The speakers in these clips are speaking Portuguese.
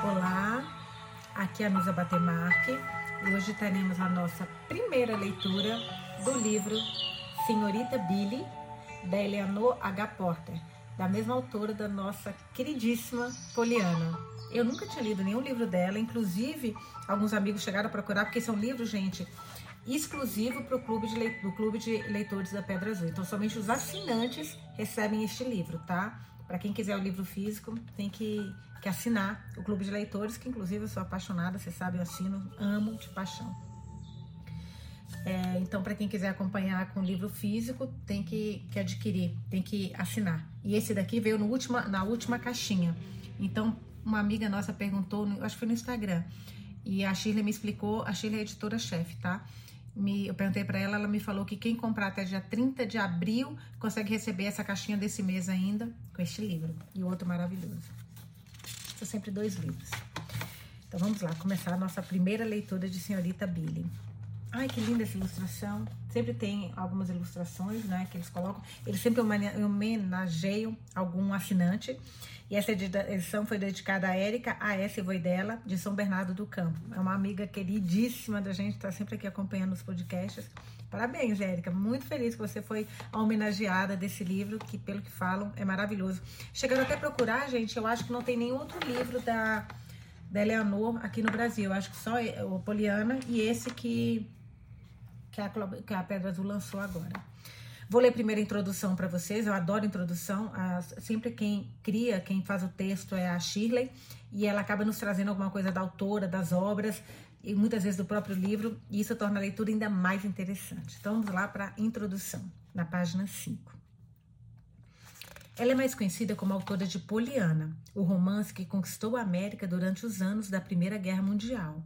Olá, aqui é a Nusa Batemarque e hoje teremos a nossa primeira leitura do livro Senhorita Billy, da Eleanor H. Porter, da mesma autora da nossa queridíssima Poliana. Eu nunca tinha lido nenhum livro dela, inclusive alguns amigos chegaram a procurar, porque são livros, gente, exclusivo para o clube do Clube de Leitores da Pedra Azul. Então, somente os assinantes recebem este livro, tá? Para quem quiser o livro físico, tem que, que assinar o Clube de Leitores, que inclusive eu sou apaixonada, vocês sabem, eu assino, amo de paixão. É, então, para quem quiser acompanhar com o livro físico, tem que, que adquirir, tem que assinar. E esse daqui veio no última, na última caixinha. Então, uma amiga nossa perguntou, acho que foi no Instagram, e a Shirley me explicou, a Shirley é editora-chefe, tá? Me, eu perguntei para ela, ela me falou que quem comprar até dia 30 de abril consegue receber essa caixinha desse mês ainda com este livro e outro maravilhoso. São sempre dois livros. Então vamos lá, começar a nossa primeira leitura de Senhorita Billy. Ai, que linda essa ilustração. Sempre tem algumas ilustrações, né, que eles colocam. Eles sempre homenageiam algum assinante. E essa edição foi dedicada a Érica A.S. Voidela, de São Bernardo do Campo. É uma amiga queridíssima da gente, está sempre aqui acompanhando os podcasts. Parabéns, Érica. Muito feliz que você foi a homenageada desse livro, que, pelo que falam, é maravilhoso. Chegando até a procurar, gente, eu acho que não tem nenhum outro livro da, da Eleanor aqui no Brasil. Eu acho que só o Poliana e esse que, que, a, que a Pedra Azul lançou agora. Vou ler primeiro a introdução para vocês. Eu adoro introdução. sempre quem cria, quem faz o texto é a Shirley e ela acaba nos trazendo alguma coisa da autora, das obras e muitas vezes do próprio livro, e isso torna a leitura ainda mais interessante. Então vamos lá para a introdução, na página 5. Ela é mais conhecida como autora de Poliana, o romance que conquistou a América durante os anos da Primeira Guerra Mundial.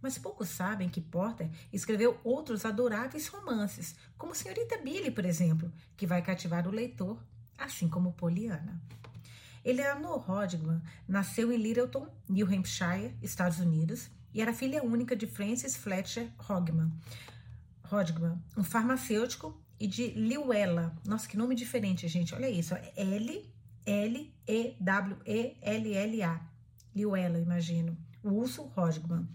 Mas poucos sabem que Porter escreveu outros adoráveis romances, como Senhorita Billy, por exemplo, que vai cativar o leitor, assim como Poliana. Eleanor Hodgman nasceu em Littleton, New Hampshire, Estados Unidos, e era filha única de Francis Fletcher Hodgman, Hodgman um farmacêutico, e de Liuella. Nossa, que nome diferente, gente. Olha isso. L L E W E L L A. Liuella, imagino. O urso Hodgman.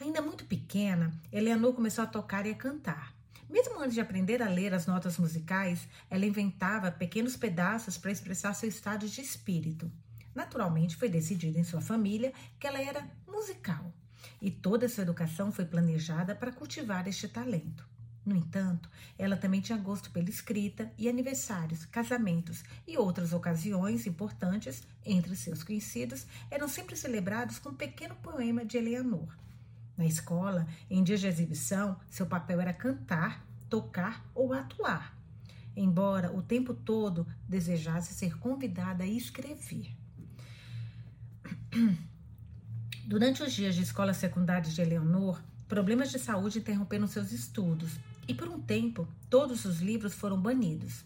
Ainda muito pequena, Eleanor começou a tocar e a cantar. Mesmo antes de aprender a ler as notas musicais, ela inventava pequenos pedaços para expressar seu estado de espírito. Naturalmente, foi decidido em sua família que ela era musical, e toda sua educação foi planejada para cultivar este talento. No entanto, ela também tinha gosto pela escrita e aniversários, casamentos e outras ocasiões importantes entre seus conhecidos eram sempre celebrados com um pequeno poema de Eleanor. Na escola, em dias de exibição, seu papel era cantar, tocar ou atuar, embora o tempo todo desejasse ser convidada a escrever. Durante os dias de escola secundária de Eleonor, problemas de saúde interromperam seus estudos e, por um tempo, todos os livros foram banidos.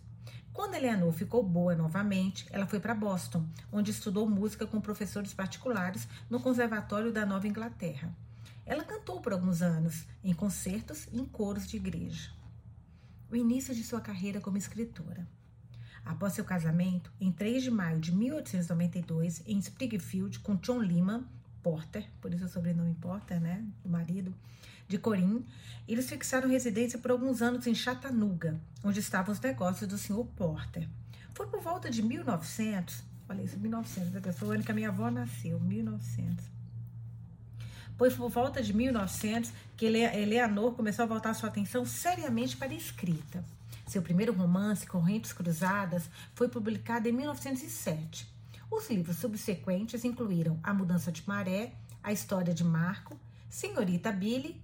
Quando Eleanor ficou boa novamente, ela foi para Boston, onde estudou música com professores particulares no Conservatório da Nova Inglaterra. Ela cantou por alguns anos em concertos e em coros de igreja. O início de sua carreira como escritora. Após seu casamento, em 3 de maio de 1892, em Springfield, com John Lima Porter, por isso o sobrenome Porter, né, o marido, de Corim, eles fixaram residência por alguns anos em Chattanooga, onde estavam os negócios do Sr. Porter. Foi por volta de 1900, olha isso, 1900, foi o ano que a minha avó nasceu, 1900 pois por volta de 1900 que Eleanor começou a voltar sua atenção seriamente para a escrita. Seu primeiro romance, Correntes Cruzadas, foi publicado em 1907. Os livros subsequentes incluíram A Mudança de Maré, A História de Marco, Senhorita Billy,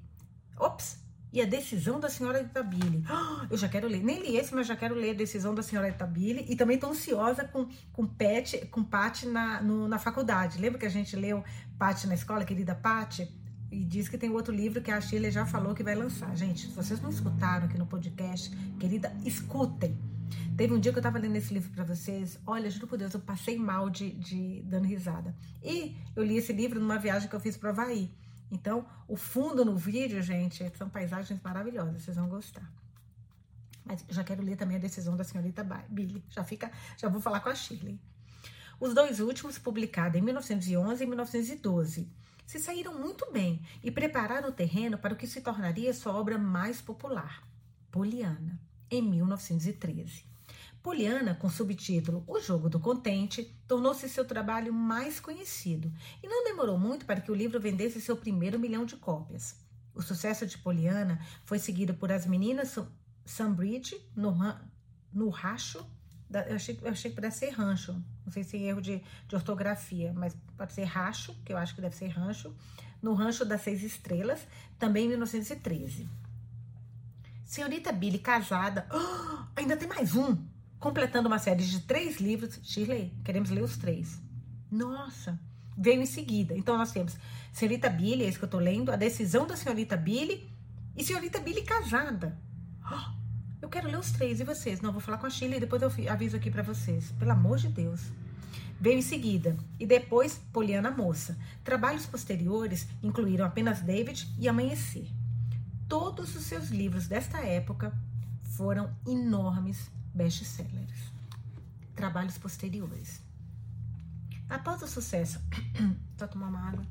ops, e a decisão da senhora Itabile. eu já quero ler. Nem li esse, mas já quero ler a decisão da senhora Itabile. E também estou ansiosa com, com Pat, com Pat na, no, na faculdade. Lembra que a gente leu Pat na escola, querida Pat? E diz que tem outro livro que a Shirley já falou que vai lançar. Gente, se vocês não escutaram aqui no podcast, querida, escutem. Teve um dia que eu tava lendo esse livro para vocês. Olha, juro por Deus, eu passei mal de, de dando risada. E eu li esse livro numa viagem que eu fiz para Havaí. Então, o fundo no vídeo, gente, são paisagens maravilhosas, vocês vão gostar. Mas já quero ler também a decisão da senhorita Billy. Já fica, já vou falar com a Shirley. Os dois últimos, publicados em 1911 e 1912, se saíram muito bem e prepararam o terreno para o que se tornaria sua obra mais popular, Poliana, em 1913. Poliana, com subtítulo O Jogo do Contente, tornou-se seu trabalho mais conhecido e não demorou muito para que o livro vendesse seu primeiro milhão de cópias. O sucesso de Poliana foi seguido por As Meninas Sunbridge, no, no Racho eu achei, eu achei que pudesse ser rancho. Não sei se é erro de, de ortografia, mas pode ser racho, que eu acho que deve ser rancho. No Rancho das Seis Estrelas, também em 1913. Senhorita Billy casada. Oh, ainda tem mais um. Completando uma série de três livros. Shirley, queremos ler os três. Nossa, veio em seguida. Então nós temos Senhorita Billy, é isso que eu tô lendo, A Decisão da Senhorita Billy e Senhorita Billy casada. Oh, eu quero ler os três. E vocês? Não, vou falar com a Sheila e depois eu aviso aqui para vocês. Pelo amor de Deus. Veio em seguida. E depois, Poliana Moça. Trabalhos posteriores incluíram apenas David e Amanhecer. Todos os seus livros desta época foram enormes best-sellers. Trabalhos posteriores. Após o sucesso. Só tomar uma água.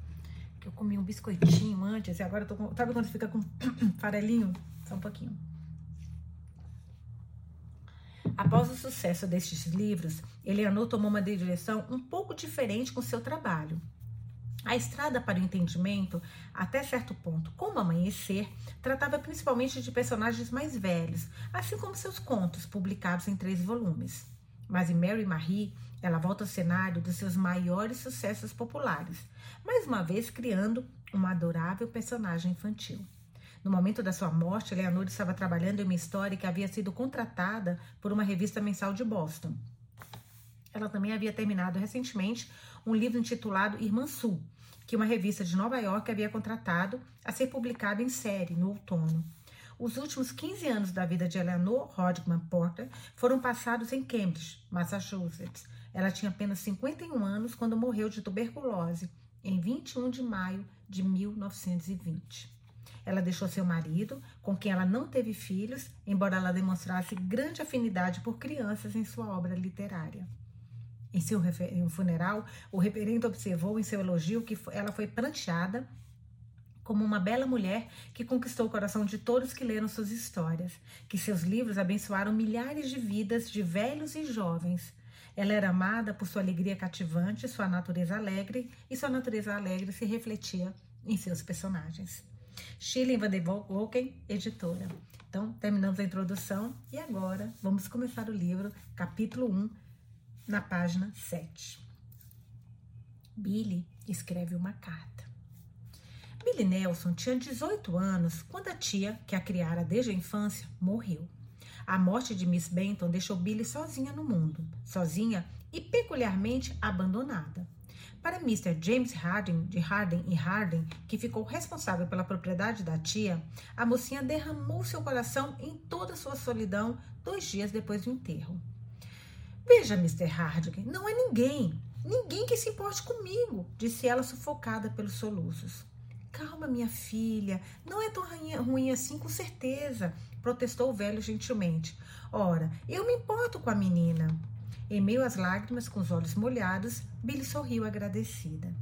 Que eu comi um biscoitinho antes e agora eu tô com. Sabe quando fica com farelinho? Só um pouquinho. Após o sucesso destes livros, Eleanor tomou uma direção um pouco diferente com seu trabalho. A estrada para o entendimento, até certo ponto, como amanhecer, tratava principalmente de personagens mais velhos, assim como seus contos, publicados em três volumes. Mas em Mary Marie, ela volta ao cenário dos seus maiores sucessos populares, mais uma vez criando uma adorável personagem infantil. No momento da sua morte, Leonor estava trabalhando em uma história que havia sido contratada por uma revista mensal de Boston. Ela também havia terminado recentemente um livro intitulado Irmã Sul, que uma revista de Nova York havia contratado a ser publicado em série no outono. Os últimos 15 anos da vida de Eleanor Rodman Porter foram passados em Cambridge, Massachusetts. Ela tinha apenas 51 anos quando morreu de tuberculose, em 21 de maio de 1920. Ela deixou seu marido, com quem ela não teve filhos, embora ela demonstrasse grande afinidade por crianças em sua obra literária. Em seu funeral, o reverendo observou em seu elogio que ela foi pranteada como uma bela mulher que conquistou o coração de todos que leram suas histórias, que seus livros abençoaram milhares de vidas de velhos e jovens. Ela era amada por sua alegria cativante, sua natureza alegre, e sua natureza alegre se refletia em seus personagens. Shirley Van der Wolken, editora. Então, terminamos a introdução e agora vamos começar o livro, capítulo 1, na página 7. Billy escreve uma carta. Billy Nelson tinha 18 anos quando a tia, que a criara desde a infância, morreu. A morte de Miss Benton deixou Billy sozinha no mundo, sozinha e peculiarmente abandonada. Para Mr. James Harding, de Harding e Harding, que ficou responsável pela propriedade da tia, a mocinha derramou seu coração em toda sua solidão dois dias depois do enterro. Veja, Mr. Harding, não é ninguém, ninguém que se importe comigo, disse ela sufocada pelos soluços. Calma, minha filha, não é tão ruim assim, com certeza, protestou o velho gentilmente. Ora, eu me importo com a menina. Em meio às lágrimas, com os olhos molhados, Billy sorriu agradecida.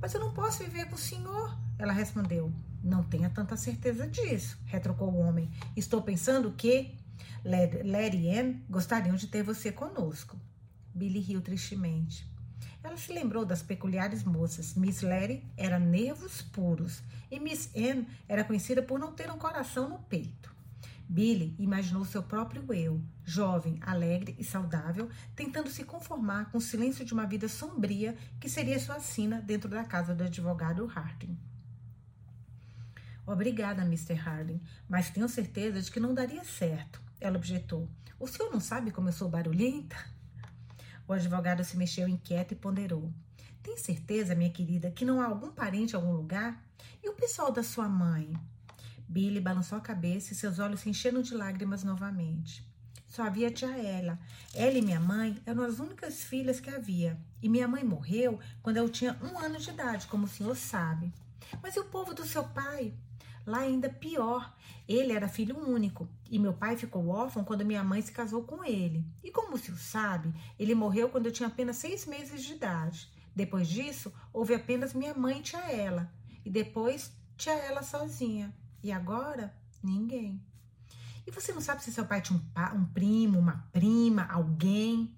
Mas eu não posso viver com o senhor, ela respondeu. Não tenha tanta certeza disso, retrucou o homem. Estou pensando que Larry Anne gostariam de ter você conosco. Billy riu tristemente. Ela se lembrou das peculiares moças. Miss Larry era nervos puros e Miss Anne era conhecida por não ter um coração no peito. Billy imaginou seu próprio eu, jovem, alegre e saudável, tentando se conformar com o silêncio de uma vida sombria que seria sua sina dentro da casa do advogado Harding. Obrigada, Mr. Harding, mas tenho certeza de que não daria certo, ela objetou. O senhor não sabe como eu sou barulhenta? O advogado se mexeu inquieto e ponderou. Tem certeza, minha querida, que não há algum parente em algum lugar? E o pessoal da sua mãe? Billy balançou a cabeça e seus olhos se encheram de lágrimas novamente. Só havia tia Ela. Ela e minha mãe eram as únicas filhas que havia. E minha mãe morreu quando eu tinha um ano de idade, como o senhor sabe. Mas e o povo do seu pai? Lá ainda pior. Ele era filho único e meu pai ficou órfão quando minha mãe se casou com ele. E como se sabe, ele morreu quando eu tinha apenas seis meses de idade. Depois disso, houve apenas minha mãe e tia ela. E depois, tia ela sozinha. E agora, ninguém. E você não sabe se seu pai tinha um, um primo, uma prima, alguém?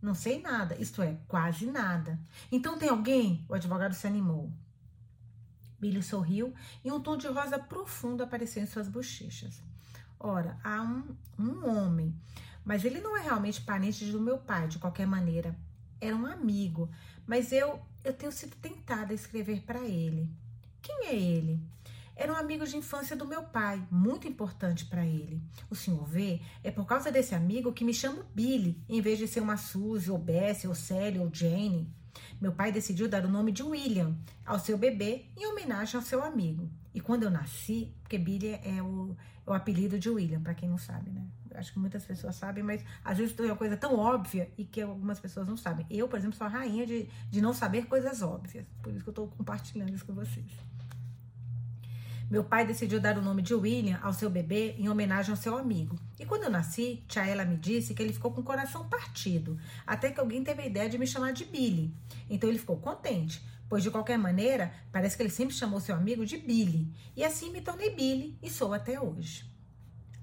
Não sei nada, isto é, quase nada. Então tem alguém? O advogado se animou. Billy sorriu e um tom de rosa profundo apareceu em suas bochechas. Ora, há um, um homem, mas ele não é realmente parente do meu pai, de qualquer maneira. Era um amigo, mas eu, eu tenho sido tentada a escrever para ele. Quem é ele? Era um amigo de infância do meu pai, muito importante para ele. O senhor vê, é por causa desse amigo que me chamo Billy, em vez de ser uma Suzy, ou Bessie, ou Sally, ou Jane. Meu pai decidiu dar o nome de William ao seu bebê em homenagem ao seu amigo. E quando eu nasci, porque Billy é o, é o apelido de William, para quem não sabe, né? Acho que muitas pessoas sabem, mas às vezes é uma coisa tão óbvia e que algumas pessoas não sabem. Eu, por exemplo, sou a rainha de, de não saber coisas óbvias. Por isso que eu estou compartilhando isso com vocês. Meu pai decidiu dar o nome de William ao seu bebê em homenagem ao seu amigo. E quando eu nasci, tia ela me disse que ele ficou com o coração partido, até que alguém teve a ideia de me chamar de Billy. Então ele ficou contente, pois de qualquer maneira, parece que ele sempre chamou seu amigo de Billy. E assim me tornei Billy e sou até hoje.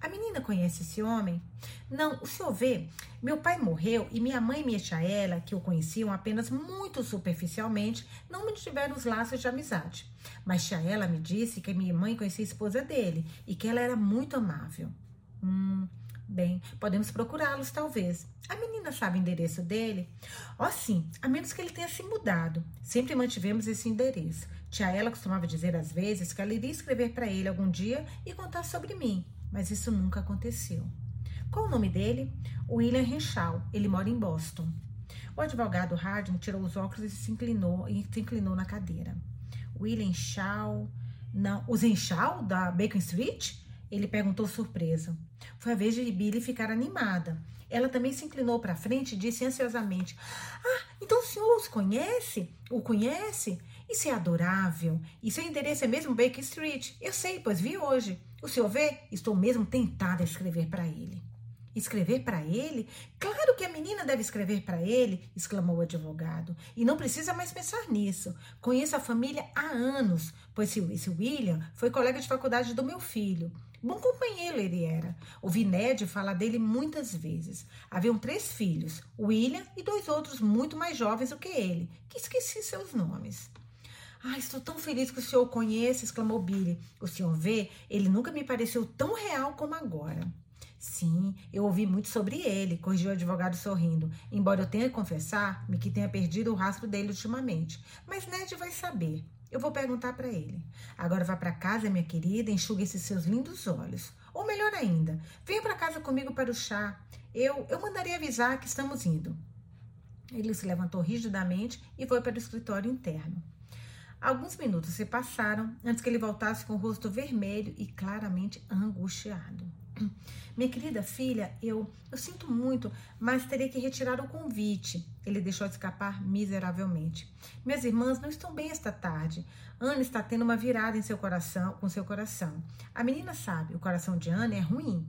A menina conhece esse homem? Não, o senhor vê, meu pai morreu e minha mãe e minha ela, que o conheciam apenas muito superficialmente, não mantiveram os laços de amizade. Mas tia ela me disse que minha mãe conhecia a esposa dele e que ela era muito amável. Hum, bem, podemos procurá-los talvez. A menina sabe o endereço dele? Oh, sim, a menos que ele tenha se mudado. Sempre mantivemos esse endereço. Tia ela costumava dizer às vezes que ela iria escrever para ele algum dia e contar sobre mim mas isso nunca aconteceu. Qual o nome dele? William Renshaw. Ele mora em Boston. O advogado Harding tirou os óculos e se inclinou, e se inclinou na cadeira. William Shaw. Não, os Renshaw da Bacon Street? Ele perguntou surpreso. Foi a vez de Billy ficar animada. Ela também se inclinou para frente e disse ansiosamente: Ah, então o senhor os conhece? O conhece? Isso é adorável. E seu endereço é mesmo Baker Street. Eu sei, pois vi hoje. O senhor vê? Estou mesmo tentada a escrever para ele. Escrever para ele? Claro que a menina deve escrever para ele, exclamou o advogado. E não precisa mais pensar nisso. Conheço a família há anos, pois esse William foi colega de faculdade do meu filho. Bom companheiro ele era. Ouvi Ned falar dele muitas vezes. Haviam três filhos, William e dois outros muito mais jovens do que ele, que esqueci seus nomes. Ah, estou tão feliz que o senhor o conhece, exclamou Billy. O senhor vê, ele nunca me pareceu tão real como agora. Sim, eu ouvi muito sobre ele, corrigiu o advogado sorrindo, embora eu tenha que confessar-me que tenha perdido o rastro dele ultimamente. Mas Ned vai saber. Eu vou perguntar para ele. Agora vá para casa, minha querida, enxugue esses seus lindos olhos. Ou melhor ainda, venha para casa comigo para o chá. Eu, eu mandarei avisar que estamos indo. Ele se levantou rigidamente e foi para o escritório interno. Alguns minutos se passaram antes que ele voltasse com o rosto vermelho e claramente angustiado. Minha querida filha, eu, eu sinto muito, mas terei que retirar o convite. Ele deixou escapar miseravelmente. Minhas irmãs não estão bem esta tarde. Ana está tendo uma virada em seu coração, com seu coração. A menina sabe, o coração de Ana é ruim.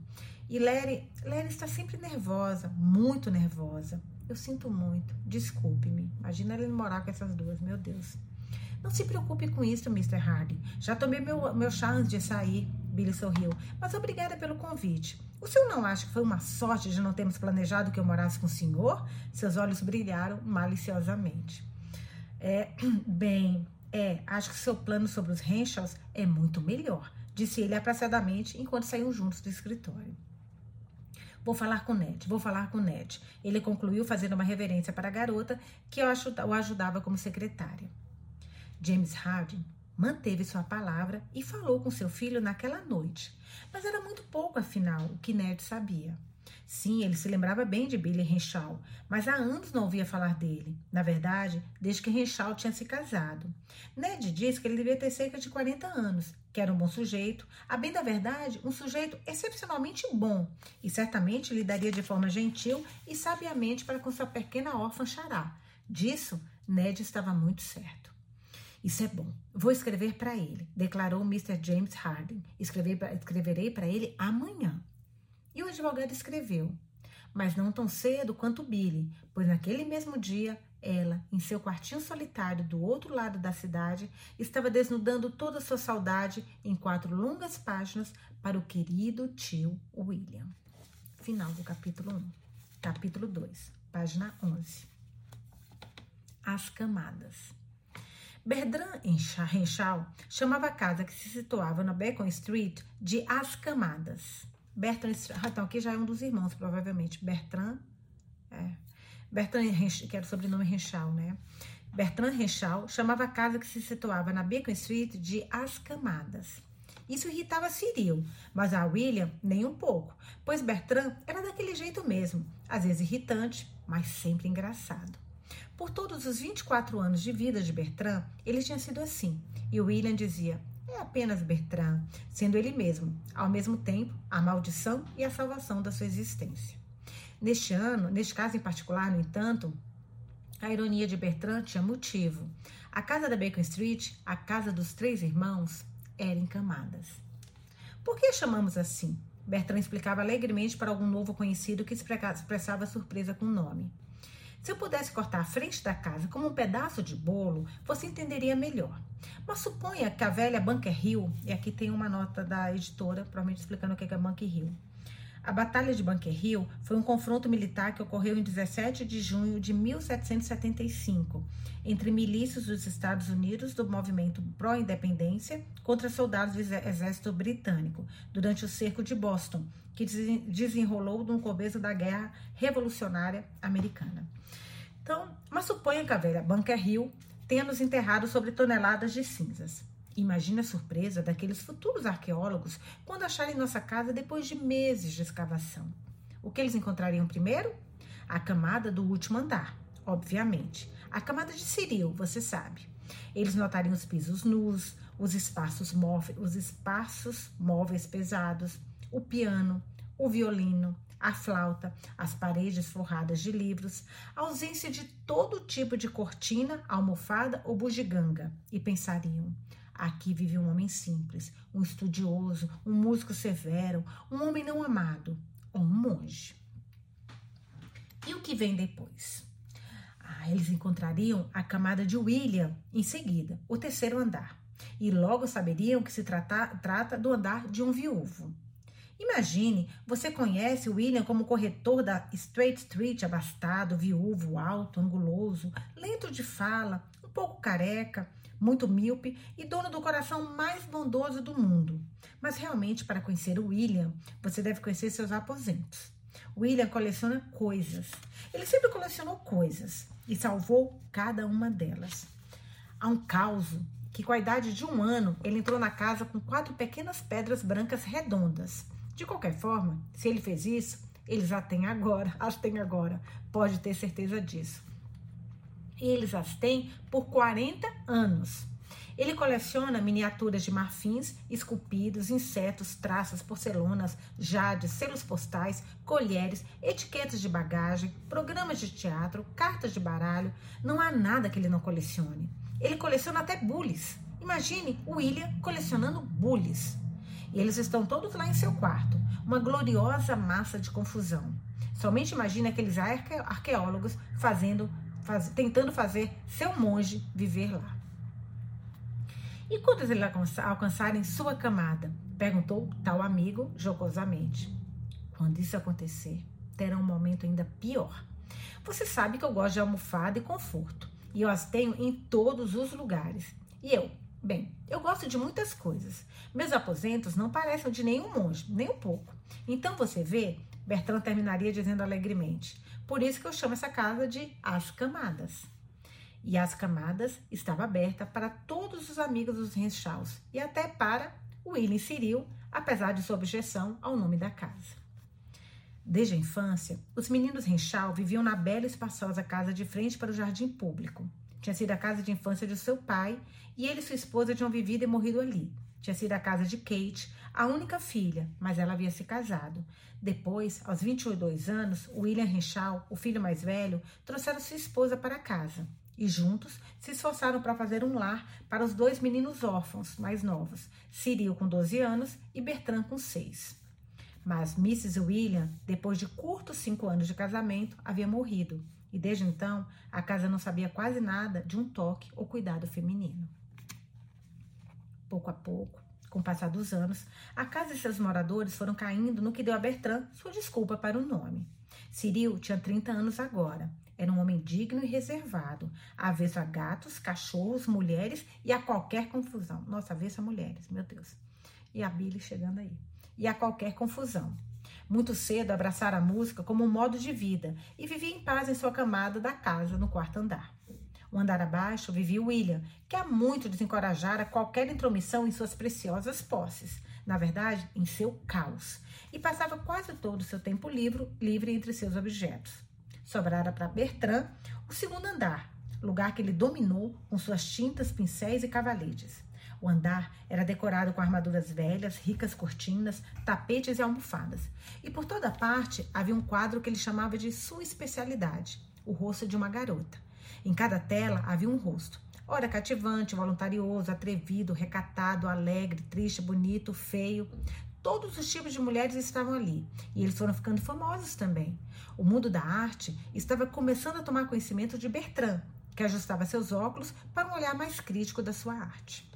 E Lery, Lery está sempre nervosa, muito nervosa. Eu sinto muito. Desculpe-me. Imagina ele morar com essas duas, meu Deus. Não se preocupe com isso, Mr. Hardy. Já tomei meu, meu chá antes de sair. Billy sorriu. Mas obrigada pelo convite. O senhor não acha que foi uma sorte de não termos planejado que eu morasse com o senhor? Seus olhos brilharam maliciosamente. É, bem, é, acho que seu plano sobre os Henshaws é muito melhor, disse ele apressadamente enquanto saíam juntos do escritório. Vou falar com Ned, vou falar com Ned. Ele concluiu fazendo uma reverência para a garota que o ajudava como secretária. James Harding manteve sua palavra e falou com seu filho naquela noite, mas era muito pouco, afinal, o que Ned sabia. Sim, ele se lembrava bem de Billy Renshaw, mas há anos não ouvia falar dele. Na verdade, desde que Renshaw tinha se casado. Ned disse que ele devia ter cerca de 40 anos, que era um bom sujeito, a bem da verdade, um sujeito excepcionalmente bom, e certamente lidaria de forma gentil e sabiamente para com sua pequena órfã Xará. Disso, Ned estava muito certo. Isso é bom. Vou escrever para ele, declarou Mr. James Harding. escreverei para ele amanhã. E o advogado escreveu, mas não tão cedo quanto Billy, pois naquele mesmo dia ela, em seu quartinho solitário do outro lado da cidade, estava desnudando toda a sua saudade em quatro longas páginas para o querido tio William. Final do capítulo 1. Capítulo 2, página 11. As camadas. Bertrand Renshaw chamava a casa que se situava na Bacon Street de As Camadas. Bertrand, então aqui já é um dos irmãos, provavelmente. Bertrand, é, Bertrand, que era o sobrenome Renshaw, né? Bertrand Renshaw chamava a casa que se situava na Bacon Street de As Camadas. Isso irritava Cyril, mas a William nem um pouco, pois Bertrand era daquele jeito mesmo, às vezes irritante, mas sempre engraçado. Por todos os 24 anos de vida de Bertrand, ele tinha sido assim. E William dizia: é apenas Bertrand, sendo ele mesmo, ao mesmo tempo, a maldição e a salvação da sua existência. Neste ano, neste caso em particular, no entanto, a ironia de Bertrand tinha motivo. A casa da Bacon Street, a casa dos três irmãos, era em camadas. Por que chamamos assim? Bertrand explicava alegremente para algum novo conhecido que expressava surpresa com o nome. Se eu pudesse cortar a frente da casa como um pedaço de bolo, você entenderia melhor. Mas suponha que a velha Bunker Hill, e aqui tem uma nota da editora, provavelmente explicando o que é Bunker Hill. A Batalha de Bunker Hill foi um confronto militar que ocorreu em 17 de junho de 1775 entre milícias dos Estados Unidos do movimento pró-independência contra soldados do exército britânico durante o cerco de Boston, que desenrolou no começo da Guerra Revolucionária Americana. Então, mas suponha que a velha Bunker Hill tenha nos enterrado sobre toneladas de cinzas. Imagine a surpresa daqueles futuros arqueólogos quando acharem nossa casa depois de meses de escavação. O que eles encontrariam primeiro? A camada do último andar, obviamente. A camada de Ciril, você sabe. Eles notariam os pisos nus, os espaços, móveis, os espaços móveis pesados, o piano, o violino, a flauta, as paredes forradas de livros, a ausência de todo tipo de cortina, almofada ou bugiganga, e pensariam: aqui vive um homem simples, um estudioso, um músico severo, um homem não amado, ou um monge. E o que vem depois? Ah, eles encontrariam a camada de William em seguida, o terceiro andar, e logo saberiam que se trata, trata do andar de um viúvo. Imagine, você conhece William como corretor da Straight Street, abastado, viúvo, alto, anguloso, lento de fala, um pouco careca, muito míope e dono do coração mais bondoso do mundo. Mas realmente, para conhecer o William, você deve conhecer seus aposentos. William coleciona coisas. Ele sempre colecionou coisas e salvou cada uma delas. Há um caos que, com a idade de um ano, ele entrou na casa com quatro pequenas pedras brancas redondas. De qualquer forma, se ele fez isso, eles já têm agora, as têm agora, pode ter certeza disso. Eles as têm por 40 anos. Ele coleciona miniaturas de marfins, esculpidos, insetos, traças, porcelanas, jades, selos postais, colheres, etiquetas de bagagem, programas de teatro, cartas de baralho. Não há nada que ele não colecione. Ele coleciona até bules. Imagine William colecionando bules. E eles estão todos lá em seu quarto, uma gloriosa massa de confusão. Somente imagine aqueles arque arqueólogos fazendo, faz, tentando fazer seu monge viver lá. E quando eles alcançarem sua camada? Perguntou tal amigo jocosamente. Quando isso acontecer, terá um momento ainda pior. Você sabe que eu gosto de almofada e conforto, e eu as tenho em todos os lugares. E eu, Bem, eu gosto de muitas coisas. Meus aposentos não parecem de nenhum monge, nem um pouco. Então você vê, Bertrand terminaria dizendo alegremente. Por isso que eu chamo essa casa de As Camadas. E As Camadas estava aberta para todos os amigos dos Renshaws e até para William Cyril, apesar de sua objeção ao nome da casa. Desde a infância, os meninos Renshaw viviam na bela e espaçosa casa de frente para o jardim público. Tinha sido a casa de infância de seu pai e ele e sua esposa tinham vivido e morrido ali. Tinha sido a casa de Kate, a única filha, mas ela havia se casado. Depois, aos 22 anos, William Renshaw, o filho mais velho, trouxeram sua esposa para casa. e juntos se esforçaram para fazer um lar para os dois meninos órfãos mais novos, Cyril com 12 anos e Bertrand com 6. Mas Mrs. William, depois de curtos cinco anos de casamento, havia morrido e desde então a casa não sabia quase nada de um toque ou cuidado feminino. Pouco a pouco, com o passar dos anos, a casa e seus moradores foram caindo no que deu a Bertrand sua desculpa para o nome. Cyril tinha 30 anos agora. Era um homem digno e reservado, avesso a gatos, cachorros, mulheres e a qualquer confusão. Nossa, avesso a mulheres, meu Deus. E a Billy chegando aí. E a qualquer confusão. Muito cedo abraçara a música como um modo de vida e vivia em paz em sua camada da casa no quarto andar. O andar abaixo vivia William, que há muito desencorajara qualquer intromissão em suas preciosas posses, na verdade, em seu caos, e passava quase todo o seu tempo livre, livre entre seus objetos. Sobrara para Bertrand o segundo andar, lugar que ele dominou com suas tintas, pincéis e cavaletes. O andar era decorado com armaduras velhas, ricas cortinas, tapetes e almofadas. E por toda parte havia um quadro que ele chamava de sua especialidade, o rosto de uma garota. Em cada tela havia um rosto. Ora cativante, voluntarioso, atrevido, recatado, alegre, triste, bonito, feio. Todos os tipos de mulheres estavam ali e eles foram ficando famosos também. O mundo da arte estava começando a tomar conhecimento de Bertrand, que ajustava seus óculos para um olhar mais crítico da sua arte.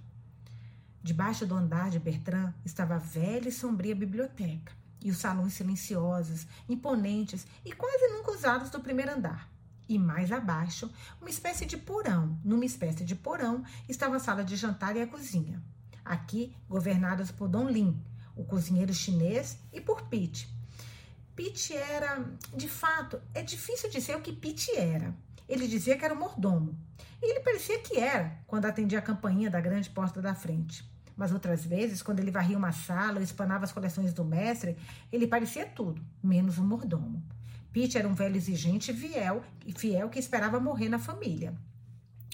Debaixo do andar de Bertrand estava a velha e sombria biblioteca e os salões silenciosos, imponentes e quase nunca usados do primeiro andar. E mais abaixo, uma espécie de porão. Numa espécie de porão estava a sala de jantar e a cozinha. Aqui, governadas por Dom Lin, o cozinheiro chinês, e por Pete. Pete era, de fato, é difícil dizer o que Pete era. Ele dizia que era o mordomo. E ele parecia que era, quando atendia a campainha da grande porta da frente. Mas outras vezes, quando ele varria uma sala ou espanava as coleções do mestre, ele parecia tudo, menos um mordomo. Pete era um velho exigente e fiel, fiel que esperava morrer na família.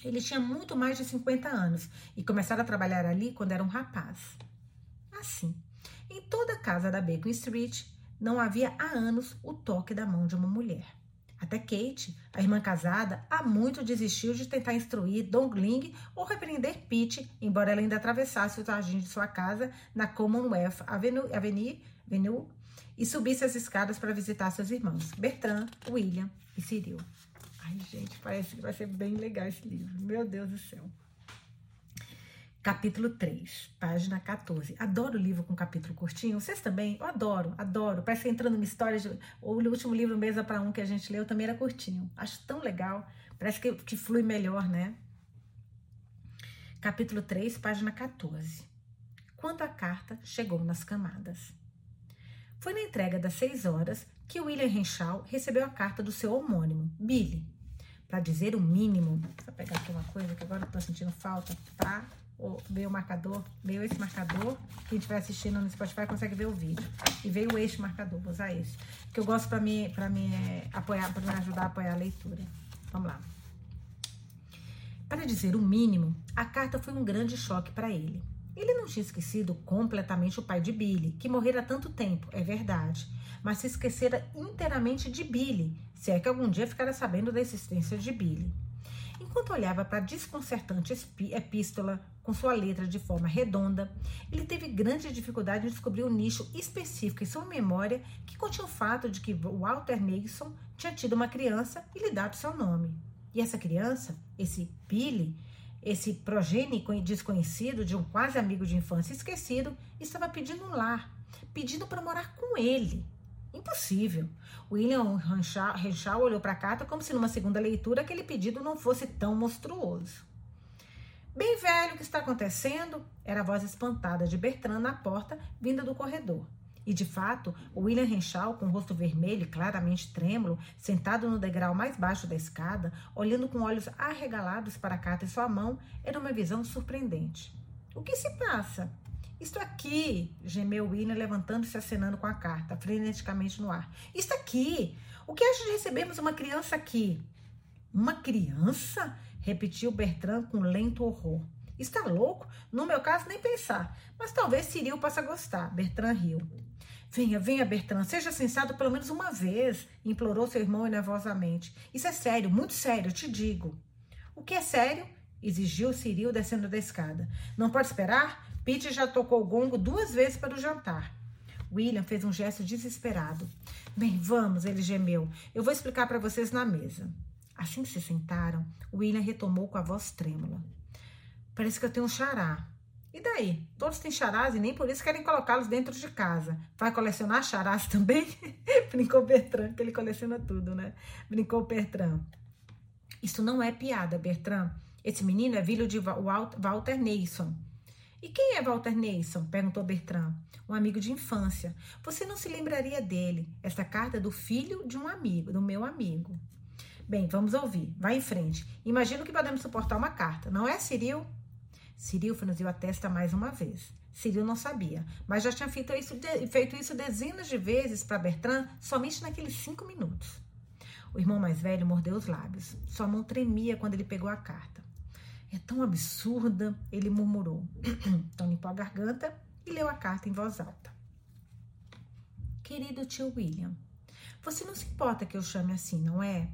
Ele tinha muito mais de 50 anos e começara a trabalhar ali quando era um rapaz. Assim, em toda a casa da Bacon Street não havia há anos o toque da mão de uma mulher. Até Kate, a irmã casada, há muito desistiu de tentar instruir Dongling ou repreender Pete, embora ela ainda atravessasse o jardim de sua casa na Commonwealth Avenue, Avenue, Avenue e subisse as escadas para visitar seus irmãos, Bertrand, William e Cyril. Ai, gente, parece que vai ser bem legal esse livro. Meu Deus do céu. Capítulo 3, página 14. Adoro livro com capítulo curtinho. Vocês também? Eu adoro, adoro. Parece que entrando numa história. De... O último livro, Mesa para Um, que a gente leu, também era curtinho. Acho tão legal. Parece que, que flui melhor, né? Capítulo 3, página 14. Quando a carta chegou nas camadas. Foi na entrega das seis horas que William Renshaw recebeu a carta do seu homônimo, Billy. Para dizer o mínimo, vou pegar aqui uma coisa que agora estou sentindo falta, tá? veio o marcador, veio esse marcador. Quem estiver assistindo no Spotify consegue ver o vídeo. E veio este marcador, vou usar esse. Que eu gosto para me, pra me apoiar, para me ajudar a apoiar a leitura. Vamos lá. Para dizer o mínimo, a carta foi um grande choque para ele. Ele não tinha esquecido completamente o pai de Billy, que morrera há tanto tempo, é verdade, mas se esquecera inteiramente de Billy, se é que algum dia ficara sabendo da existência de Billy. Enquanto olhava para a desconcertante epístola com sua letra de forma redonda, ele teve grande dificuldade em descobrir o um nicho específico em sua memória que continha o fato de que Walter Mason tinha tido uma criança e lhe dado seu nome. E essa criança, esse Billy, esse progênico desconhecido de um quase amigo de infância esquecido estava pedindo um lar, pedindo para morar com ele. Impossível. William Renshaw olhou para a carta como se numa segunda leitura aquele pedido não fosse tão monstruoso. Bem velho, o que está acontecendo? Era a voz espantada de Bertrand na porta, vinda do corredor. E de fato, William Renshaw, com o rosto vermelho e claramente trêmulo, sentado no degrau mais baixo da escada, olhando com olhos arregalados para a carta em sua mão, era uma visão surpreendente. O que se passa? Isto aqui, gemeu William, levantando-se e acenando com a carta, freneticamente no ar. Isto aqui! O que acha de recebermos uma criança aqui? Uma criança? repetiu Bertrand com lento horror. Está louco? No meu caso, nem pensar. Mas talvez Cyril possa gostar. Bertrand riu. Venha, venha, Bertrand, seja sensato pelo menos uma vez, implorou seu irmão nervosamente. Isso é sério, muito sério, te digo. O que é sério? Exigiu Ciril descendo da escada. Não pode esperar? Pete já tocou o gongo duas vezes para o jantar. William fez um gesto desesperado. Bem, vamos, ele gemeu. Eu vou explicar para vocês na mesa. Assim que se sentaram, William retomou com a voz trêmula. Parece que eu tenho um xará. E daí? Todos têm charás e nem por isso querem colocá-los dentro de casa. Vai colecionar charás também? Brincou Bertrand, que ele coleciona tudo, né? Brincou Bertrand. Isso não é piada, Bertrand. Esse menino é filho de Walter Neison. E quem é Walter Neison? perguntou Bertrand. Um amigo de infância. Você não se lembraria dele. Essa carta é do filho de um amigo, do meu amigo. Bem, vamos ouvir. Vai em frente. Imagino que podemos suportar uma carta, não é, Ciril? Ciril franziu a testa mais uma vez. Ciril não sabia, mas já tinha feito isso, feito isso dezenas de vezes para Bertrand somente naqueles cinco minutos. O irmão mais velho mordeu os lábios. Sua mão tremia quando ele pegou a carta. É tão absurda, ele murmurou. então limpou a garganta e leu a carta em voz alta. Querido tio William, você não se importa que eu chame assim, não é?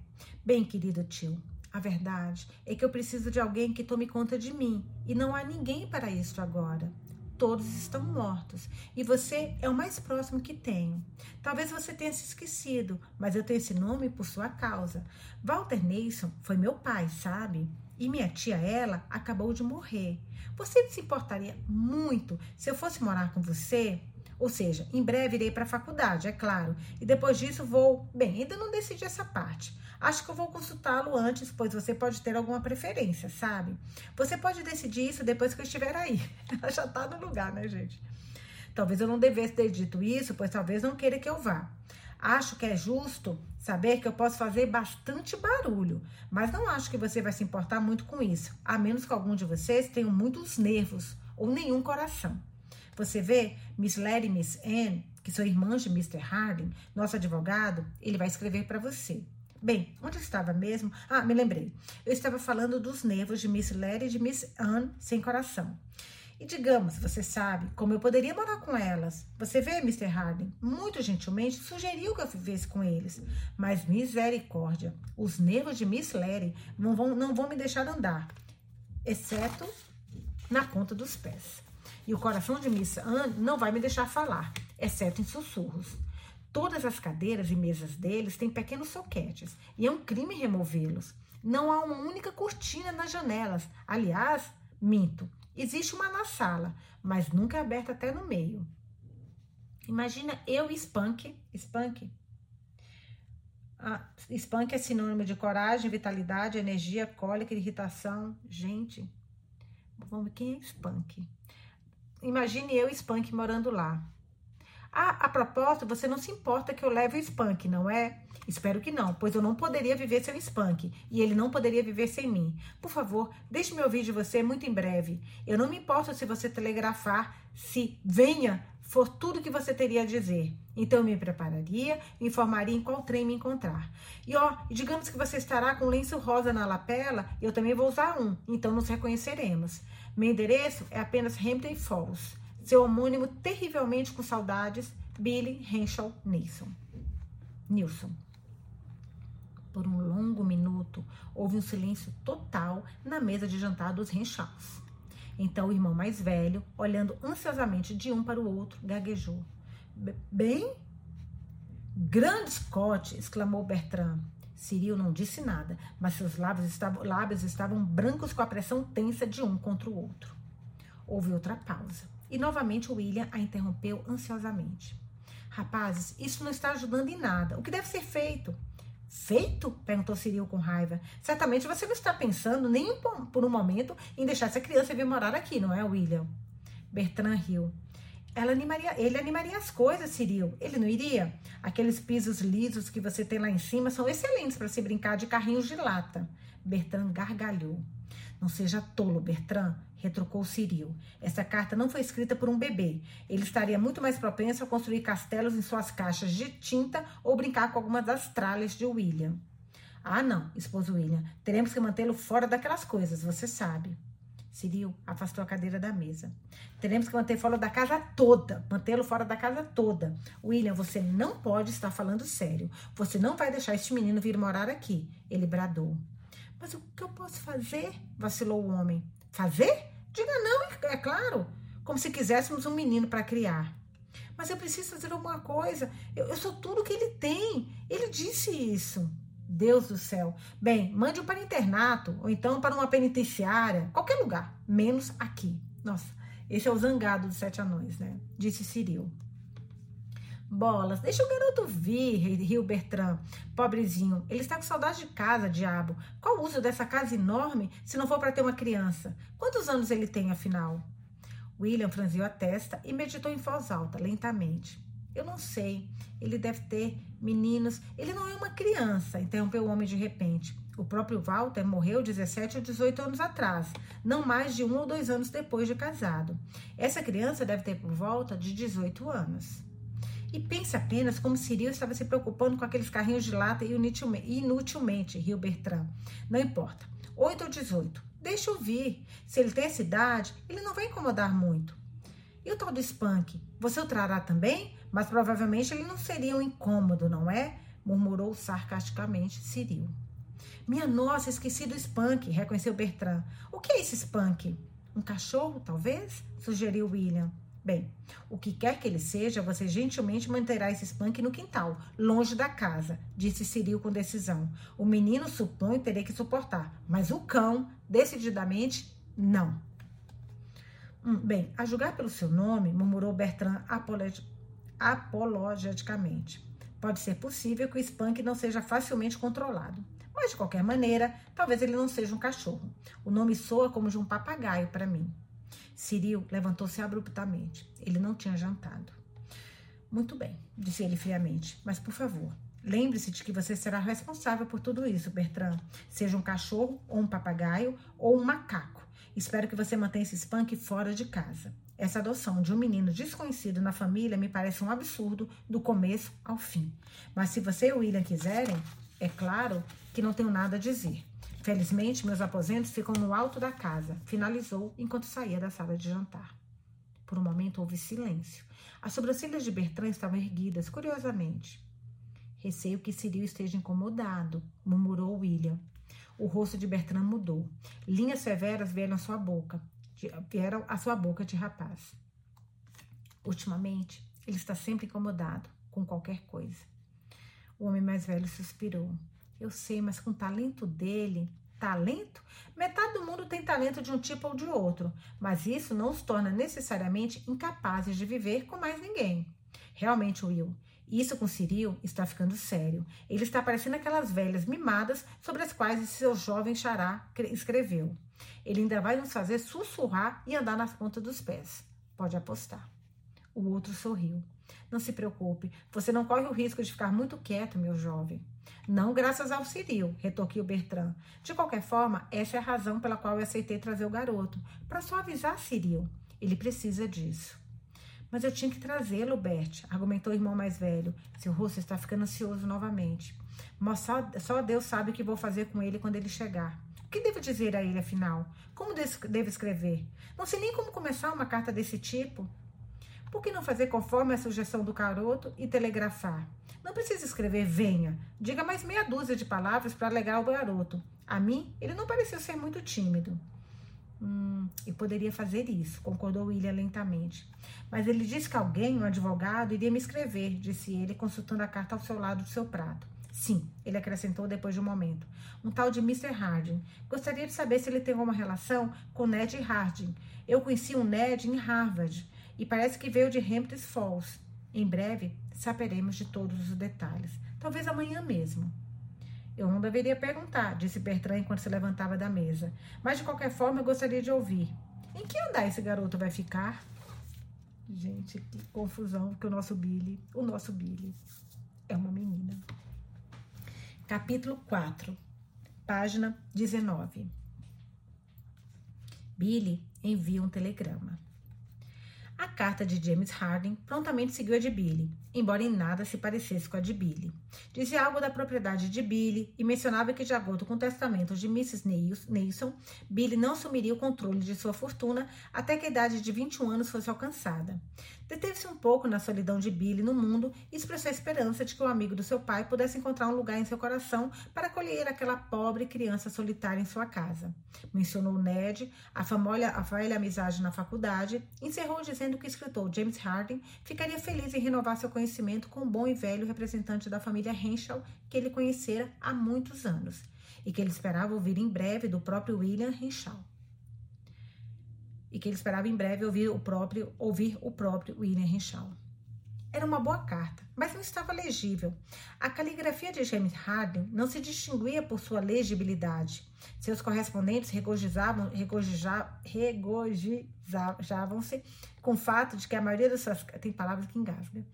Bem, querido tio, a verdade é que eu preciso de alguém que tome conta de mim e não há ninguém para isso agora. Todos estão mortos e você é o mais próximo que tenho. Talvez você tenha se esquecido, mas eu tenho esse nome por sua causa. Walter Nason foi meu pai, sabe? E minha tia, ela, acabou de morrer. Você se importaria muito se eu fosse morar com você? Ou seja, em breve irei para a faculdade, é claro. E depois disso vou. Bem, ainda não decidi essa parte. Acho que eu vou consultá-lo antes, pois você pode ter alguma preferência, sabe? Você pode decidir isso depois que eu estiver aí. Ela já tá no lugar, né, gente? Talvez eu não devesse ter dito isso, pois talvez não queira que eu vá. Acho que é justo saber que eu posso fazer bastante barulho, mas não acho que você vai se importar muito com isso, a menos que algum de vocês tenham muitos nervos ou nenhum coração. Você vê, Miss Letty e Miss Anne, que são irmãs de Mr. Harding, nosso advogado, ele vai escrever para você. Bem, onde eu estava mesmo? Ah, me lembrei. Eu estava falando dos nervos de Miss Letty e de Miss Anne sem coração. E digamos, você sabe, como eu poderia morar com elas. Você vê, Mr. Harding, muito gentilmente sugeriu que eu vivesse com eles. Mas misericórdia, os nervos de Miss Letty não vão, não vão me deixar andar, exceto na ponta dos pés. E o coração de Miss Anne não vai me deixar falar, exceto em sussurros. Todas as cadeiras e mesas deles têm pequenos soquetes e é um crime removê-los. Não há uma única cortina nas janelas. Aliás, minto, existe uma na sala, mas nunca é aberta até no meio. Imagina eu e Spunk. Spunk? Ah, Spunk é sinônimo de coragem, vitalidade, energia, cólica, irritação. Gente, vamos, quem é Spunk? Imagine eu e Spunk morando lá. Ah, a propósito, você não se importa que eu leve o Spunk, não é? Espero que não, pois eu não poderia viver sem o Spunk e ele não poderia viver sem mim. Por favor, deixe-me ouvir de você muito em breve. Eu não me importo se você telegrafar, se venha for tudo que você teria a dizer. Então eu me prepararia, informaria em qual trem me encontrar. E ó, digamos que você estará com lenço rosa na lapela, eu também vou usar um, então nos reconheceremos. Meu endereço é apenas Hampton Falls seu homônimo terrivelmente com saudades, Billy Henshaw Nilsson. Nilson. Por um longo minuto, houve um silêncio total na mesa de jantar dos Henshaws. Então o irmão mais velho, olhando ansiosamente de um para o outro, gaguejou. Bem? Grande Scott! exclamou Bertrand. Cyril não disse nada, mas seus lábios estavam, lábios estavam brancos com a pressão tensa de um contra o outro. Houve outra pausa. E novamente William a interrompeu ansiosamente. Rapazes, isso não está ajudando em nada. O que deve ser feito? Feito? perguntou Ciril com raiva. Certamente você não está pensando nem por um momento em deixar essa criança vir morar aqui, não é, William? Bertrand riu. Ela animaria, ele animaria as coisas, Ciril. Ele não iria? Aqueles pisos lisos que você tem lá em cima são excelentes para se brincar de carrinhos de lata. Bertrand gargalhou. Não seja tolo, Bertrand retrucou Ciril. Essa carta não foi escrita por um bebê. Ele estaria muito mais propenso a construir castelos em suas caixas de tinta ou brincar com algumas das tralhas de William. Ah, não, expôs William. Teremos que mantê-lo fora daquelas coisas, você sabe. Ciril afastou a cadeira da mesa. Teremos que manter fora da casa toda, mantê-lo fora da casa toda. William, você não pode estar falando sério. Você não vai deixar este menino vir morar aqui, ele bradou. Mas o que eu posso fazer? vacilou o homem. Fazer? Diga não, é claro. Como se quiséssemos um menino para criar. Mas eu preciso fazer alguma coisa. Eu, eu sou tudo que ele tem. Ele disse isso. Deus do céu. Bem, mande-o para internato ou então para uma penitenciária, qualquer lugar, menos aqui. Nossa, esse é o zangado dos sete anões, né? Disse Ciril. Bolas, deixa o garoto vir, riu Bertrand. Pobrezinho, ele está com saudade de casa, diabo. Qual o uso dessa casa enorme se não for para ter uma criança? Quantos anos ele tem, afinal? William franziu a testa e meditou em voz alta, lentamente. Eu não sei. Ele deve ter meninos. Ele não é uma criança, interrompeu o homem de repente. O próprio Walter morreu 17 ou 18 anos atrás, não mais de um ou dois anos depois de casado. Essa criança deve ter por volta de 18 anos. E pense apenas como Cyril estava se preocupando com aqueles carrinhos de lata inutilmente, riu Bertrand. Não importa, 8 ou 18. Deixa eu vir. Se ele tem essa idade, ele não vai incomodar muito. E o tal do Spunk? Você o trará também? Mas provavelmente ele não seria um incômodo, não é? Murmurou sarcasticamente Cyril. Minha nossa, esqueci do Spunk, reconheceu Bertrand. O que é esse Spunk? Um cachorro, talvez? Sugeriu William. Bem, o que quer que ele seja, você gentilmente manterá esse Spunk no quintal, longe da casa, disse Cyril com decisão. O menino supõe terei que suportar, mas o cão, decididamente, não. Hum, bem, a julgar pelo seu nome, murmurou Bertrand apologeticamente. Pode ser possível que o Spunk não seja facilmente controlado. Mas, de qualquer maneira, talvez ele não seja um cachorro. O nome soa como de um papagaio para mim. Cyril levantou-se abruptamente. Ele não tinha jantado. Muito bem, disse ele friamente, mas por favor, lembre-se de que você será responsável por tudo isso, Bertrand. Seja um cachorro, ou um papagaio, ou um macaco. Espero que você mantenha esse Spunk fora de casa. Essa adoção de um menino desconhecido na família me parece um absurdo do começo ao fim. Mas se você e o William quiserem, é claro que não tenho nada a dizer. Felizmente, meus aposentos ficam no alto da casa, finalizou enquanto saía da sala de jantar. Por um momento houve silêncio. As sobrancelhas de Bertrand estavam erguidas, curiosamente. Receio que Cyril esteja incomodado, murmurou William. O rosto de Bertrand mudou. Linhas severas vieram à sua boca vieram à sua boca de rapaz. Ultimamente, ele está sempre incomodado com qualquer coisa. O homem mais velho suspirou. Eu sei, mas com o talento dele, talento? Metade do mundo tem talento de um tipo ou de outro, mas isso não os torna necessariamente incapazes de viver com mais ninguém. Realmente, Will, isso com Ciril está ficando sério. Ele está parecendo aquelas velhas mimadas sobre as quais seu jovem xará escreveu. Ele ainda vai nos fazer sussurrar e andar nas pontas dos pés. Pode apostar. O outro sorriu. Não se preocupe, você não corre o risco de ficar muito quieto, meu jovem. Não graças ao Ciril, retorquiu Bertrand. De qualquer forma, essa é a razão pela qual eu aceitei trazer o garoto, para suavizar Ciril. Ele precisa disso. Mas eu tinha que trazê-lo, Bert, argumentou o irmão mais velho. Seu rosto está ficando ansioso novamente. Mas só, só Deus sabe o que vou fazer com ele quando ele chegar. O que devo dizer a ele, afinal? Como devo escrever? Não sei nem como começar uma carta desse tipo. Por que não fazer conforme a sugestão do garoto e telegrafar? Não precisa escrever venha. Diga mais meia dúzia de palavras para alegar o garoto. A mim, ele não pareceu ser muito tímido. Hum, e poderia fazer isso, concordou William lentamente. Mas ele disse que alguém, um advogado, iria me escrever, disse ele, consultando a carta ao seu lado do seu prato. Sim, ele acrescentou depois de um momento. Um tal de Mr. Harding. Gostaria de saber se ele tem alguma relação com Ned Harding. Eu conheci um Ned em Harvard e parece que veio de Hampton Falls. Em breve saberemos de todos os detalhes. Talvez amanhã mesmo. Eu não deveria perguntar, disse Bertrand enquanto se levantava da mesa. Mas de qualquer forma eu gostaria de ouvir. Em que andar esse garoto vai ficar? Gente, que confusão, porque o nosso Billy, o nosso Billy é uma menina. Capítulo 4, página 19. Billy envia um telegrama. A carta de James Harding prontamente seguiu a de Billy, embora em nada se parecesse com a de Billy. Dizia algo da propriedade de Billy e mencionava que, de acordo com o testamento de Mrs. Nelson, Billy não assumiria o controle de sua fortuna até que a idade de 21 anos fosse alcançada. Deteve-se um pouco na solidão de Billy no mundo e expressou a esperança de que o amigo do seu pai pudesse encontrar um lugar em seu coração para acolher aquela pobre criança solitária em sua casa. Mencionou Ned, a famosa, a velha amizade na faculdade, encerrou dizendo que o escritor James Harding ficaria feliz em renovar seu conhecimento com o bom e velho representante da família Henshaw que ele conhecera há muitos anos e que ele esperava ouvir em breve do próprio William Henshaw e que ele esperava em breve ouvir o próprio, ouvir o próprio William Henshaw. Era uma boa carta, mas não estava legível. A caligrafia de James Harden não se distinguia por sua legibilidade. Seus correspondentes regozijavam, regozijavam-se com o fato de que a maioria das suas tem palavras que engasgam,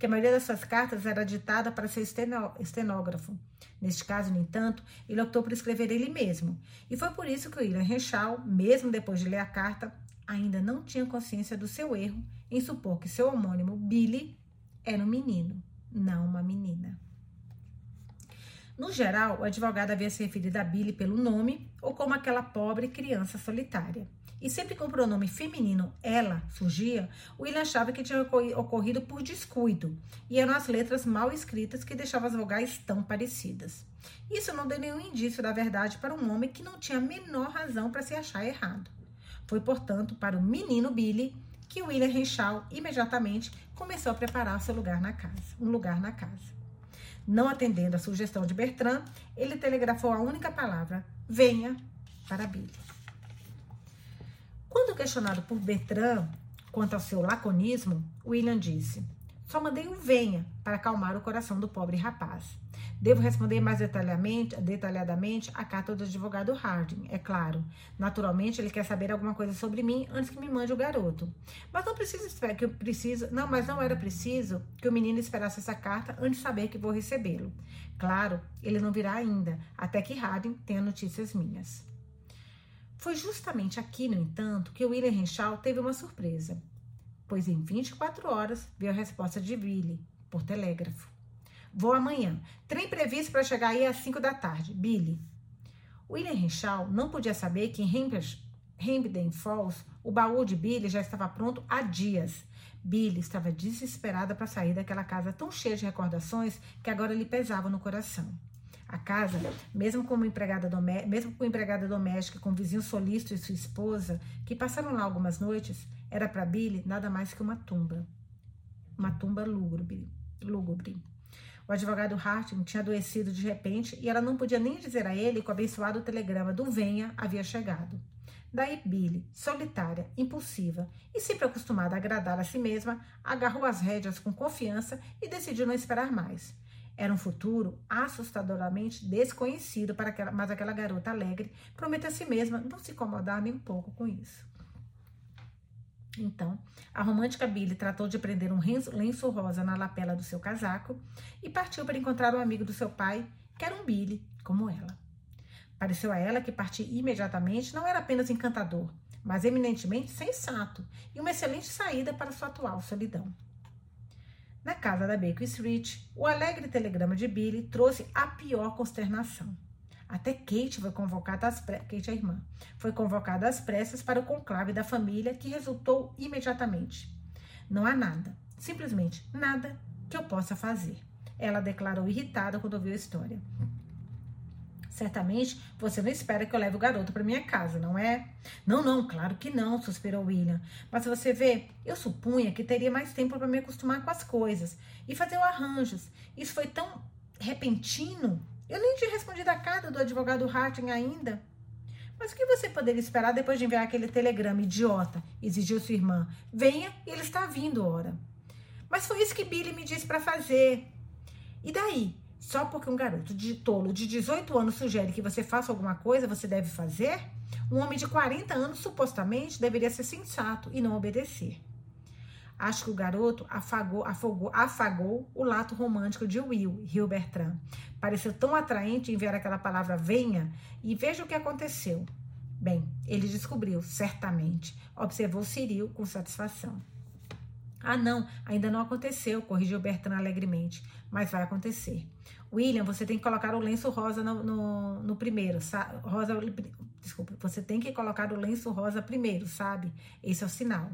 que a maioria das suas cartas era ditada para seu estenógrafo. Neste caso, no entanto, ele optou por escrever ele mesmo. E foi por isso que o William Renshaw, mesmo depois de ler a carta, ainda não tinha consciência do seu erro em supor que seu homônimo Billy era um menino, não uma menina. No geral, o advogado havia se referido a Billy pelo nome ou como aquela pobre criança solitária. E sempre que o pronome feminino ela surgia, William achava que tinha ocorrido por descuido, e eram as letras mal escritas que deixavam as vogais tão parecidas. Isso não deu nenhum indício da verdade para um homem que não tinha a menor razão para se achar errado. Foi, portanto, para o menino Billy que William Renshaw imediatamente começou a preparar seu lugar na casa, um lugar na casa. Não atendendo a sugestão de Bertrand, ele telegrafou a única palavra: venha para Billy. Quando questionado por Bertrand quanto ao seu laconismo, William disse: Só mandei um venha para acalmar o coração do pobre rapaz. Devo responder mais detalhadamente, detalhadamente a carta do advogado Harding, é claro. Naturalmente, ele quer saber alguma coisa sobre mim antes que me mande o garoto. Mas não preciso que eu preciso, não, mas não era preciso que o menino esperasse essa carta antes de saber que vou recebê-lo. Claro, ele não virá ainda, até que Harding tenha notícias minhas. Foi justamente aqui, no entanto, que William Renshaw teve uma surpresa, pois em 24 horas veio a resposta de Billy, por telégrafo. Vou amanhã. Trem previsto para chegar aí às 5 da tarde. Billy. William Renshaw não podia saber que em Hampden Falls o baú de Billy já estava pronto há dias. Billy estava desesperada para sair daquela casa tão cheia de recordações que agora lhe pesava no coração. A casa, mesmo como empregada, domé mesmo com empregada doméstica, com o vizinho solícito e sua esposa, que passaram lá algumas noites, era para Billy nada mais que uma tumba. Uma tumba lúgubre. lúgubre. O advogado Harting tinha adoecido de repente e ela não podia nem dizer a ele que o abençoado telegrama do Venha havia chegado. Daí Billy, solitária, impulsiva e sempre acostumada a agradar a si mesma, agarrou as rédeas com confiança e decidiu não esperar mais. Era um futuro assustadoramente desconhecido para aquela, mas aquela garota alegre prometeu a si mesma não se incomodar nem um pouco com isso. Então, a romântica Billy tratou de prender um lenço rosa na lapela do seu casaco e partiu para encontrar um amigo do seu pai, que era um Billy, como ela. Pareceu a ela que partir imediatamente não era apenas encantador, mas eminentemente sensato e uma excelente saída para sua atual solidão. Na casa da Baker Street, o alegre telegrama de Billy trouxe a pior consternação. Até Kate foi convocada às pressas, Kate, a irmã, foi convocada às pressas para o conclave da família, que resultou imediatamente. Não há nada, simplesmente nada que eu possa fazer. Ela declarou irritada quando ouviu a história. Certamente você não espera que eu leve o garoto para minha casa, não é? Não, não, claro que não, suspirou William. Mas você vê, eu supunha que teria mais tempo para me acostumar com as coisas e fazer arranjos. Isso foi tão repentino. Eu nem tinha respondido a carta do advogado Harting ainda. Mas o que você poderia esperar depois de enviar aquele telegrama idiota? Exigiu sua irmã. Venha, ele está vindo, ora. Mas foi isso que Billy me disse para fazer. E daí? Só porque um garoto de tolo de 18 anos sugere que você faça alguma coisa, você deve fazer? Um homem de 40 anos, supostamente, deveria ser sensato e não obedecer. Acho que o garoto afagou, afogou, afagou o lato romântico de Will, Rio Bertrand. Pareceu tão atraente enviar aquela palavra venha e veja o que aconteceu. Bem, ele descobriu, certamente, observou Cyril com satisfação. Ah, não, ainda não aconteceu, corrigiu Bertrand alegremente, mas vai acontecer. William, você tem que colocar o lenço rosa no, no, no primeiro, rosa, desculpa, você tem que colocar o lenço rosa primeiro, sabe? Esse é o sinal.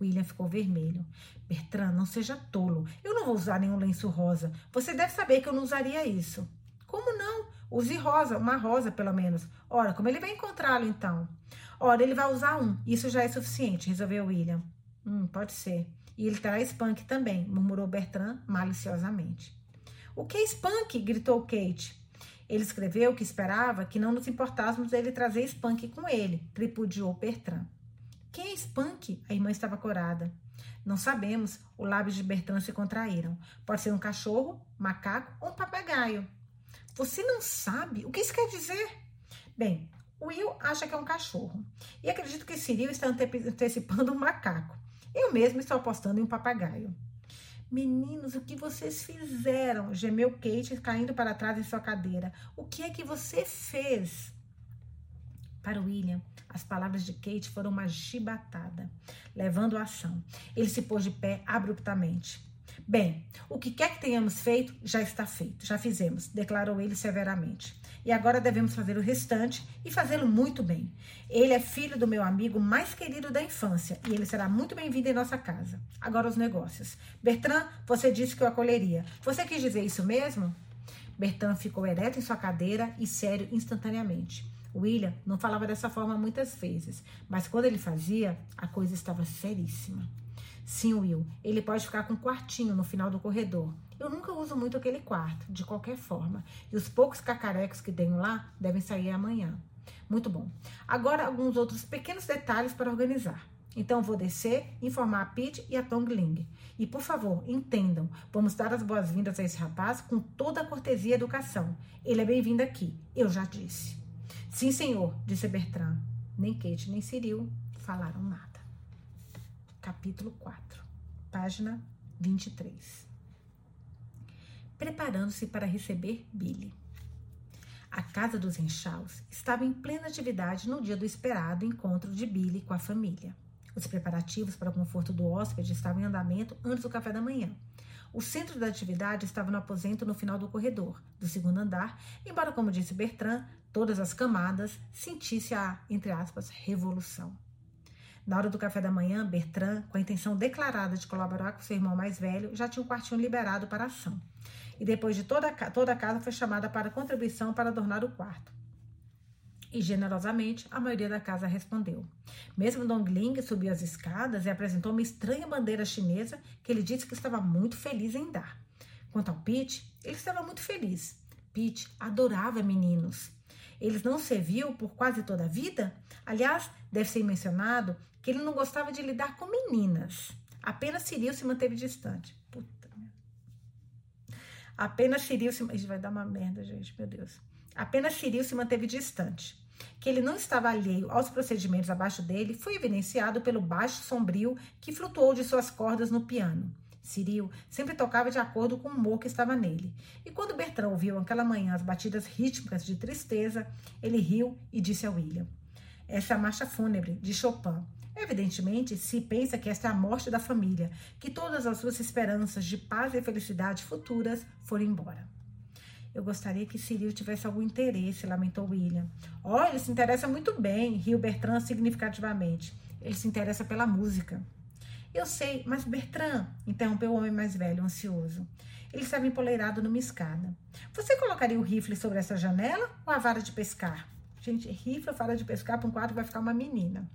William ficou vermelho. Bertrand, não seja tolo. Eu não vou usar nenhum lenço rosa. Você deve saber que eu não usaria isso. Como não? Use rosa, uma rosa pelo menos. Ora, como ele vai encontrá-lo então? Ora, ele vai usar um. Isso já é suficiente, resolveu William. Hum, pode ser. E ele terá Spunk também, murmurou Bertrand maliciosamente. O que é Spunk? gritou Kate. Ele escreveu que esperava que não nos importássemos dele trazer Spunk com ele, tripudiou Bertrand. Quem é Spunk? A irmã estava corada. Não sabemos. Os lábios de Bertrand se contraíram. Pode ser um cachorro, macaco ou um papagaio. Você não sabe? O que isso quer dizer? Bem, Will acha que é um cachorro. E acredito que Cyril está antecipando um macaco. Eu mesmo estou apostando em um papagaio. Meninos, o que vocês fizeram? Gemeu Kate, caindo para trás em sua cadeira. O que é que você fez? Para William, as palavras de Kate foram uma chibatada, levando a ação. Ele se pôs de pé abruptamente. Bem, o que quer que tenhamos feito, já está feito, já fizemos, declarou ele severamente. E agora devemos fazer o restante e fazê-lo muito bem. Ele é filho do meu amigo mais querido da infância e ele será muito bem-vindo em nossa casa. Agora os negócios. Bertrand, você disse que eu acolheria. Você quis dizer isso mesmo? Bertrand ficou ereto em sua cadeira e sério instantaneamente. William não falava dessa forma muitas vezes, mas quando ele fazia, a coisa estava seríssima. Sim, Will, ele pode ficar com um quartinho no final do corredor. Eu nunca uso muito aquele quarto, de qualquer forma. E os poucos cacarecos que tenho lá devem sair amanhã. Muito bom. Agora, alguns outros pequenos detalhes para organizar. Então, vou descer, informar a Pete e a Tong Ling. E, por favor, entendam, vamos dar as boas-vindas a esse rapaz com toda a cortesia e educação. Ele é bem-vindo aqui, eu já disse. Sim, senhor, disse Bertrand. Nem Kate nem Cyril falaram nada capítulo 4, página 23. Preparando-se para receber Billy. A casa dos Enxaus estava em plena atividade no dia do esperado encontro de Billy com a família. Os preparativos para o conforto do hóspede estavam em andamento antes do café da manhã. O centro da atividade estava no aposento no final do corredor, do segundo andar, embora, como disse Bertrand, todas as camadas sentisse a, entre aspas, revolução. Na hora do café da manhã, Bertrand, com a intenção declarada de colaborar com seu irmão mais velho, já tinha um quartinho liberado para a ação. E depois de toda, toda a casa foi chamada para contribuição para adornar o quarto. E generosamente, a maioria da casa respondeu. Mesmo Dong Ling subiu as escadas e apresentou uma estranha bandeira chinesa que ele disse que estava muito feliz em dar. Quanto ao Pete, ele estava muito feliz. Pete adorava meninos. Eles não serviu por quase toda a vida? Aliás, deve ser mencionado que ele não gostava de lidar com meninas. Apenas Ciril se manteve distante. Puta. Apenas Ciril se. Isso vai dar uma merda, gente, meu Deus. Apenas Ciril se manteve distante. Que ele não estava alheio aos procedimentos abaixo dele foi evidenciado pelo baixo sombrio que flutuou de suas cordas no piano. Ciril sempre tocava de acordo com o humor que estava nele. E quando Bertrand ouviu aquela manhã as batidas rítmicas de tristeza, ele riu e disse a William: Essa é a marcha fúnebre de Chopin. Evidentemente, se pensa que esta é a morte da família, que todas as suas esperanças de paz e felicidade futuras foram embora. Eu gostaria que Cyril tivesse algum interesse, lamentou William. Oh, ele se interessa muito bem, riu Bertrand significativamente. Ele se interessa pela música. Eu sei, mas Bertrand, interrompeu o homem mais velho, ansioso. Ele estava empoleirado numa escada. Você colocaria o rifle sobre essa janela ou a vara de pescar? Gente, rifle ou vara de pescar para um quadro vai ficar uma menina.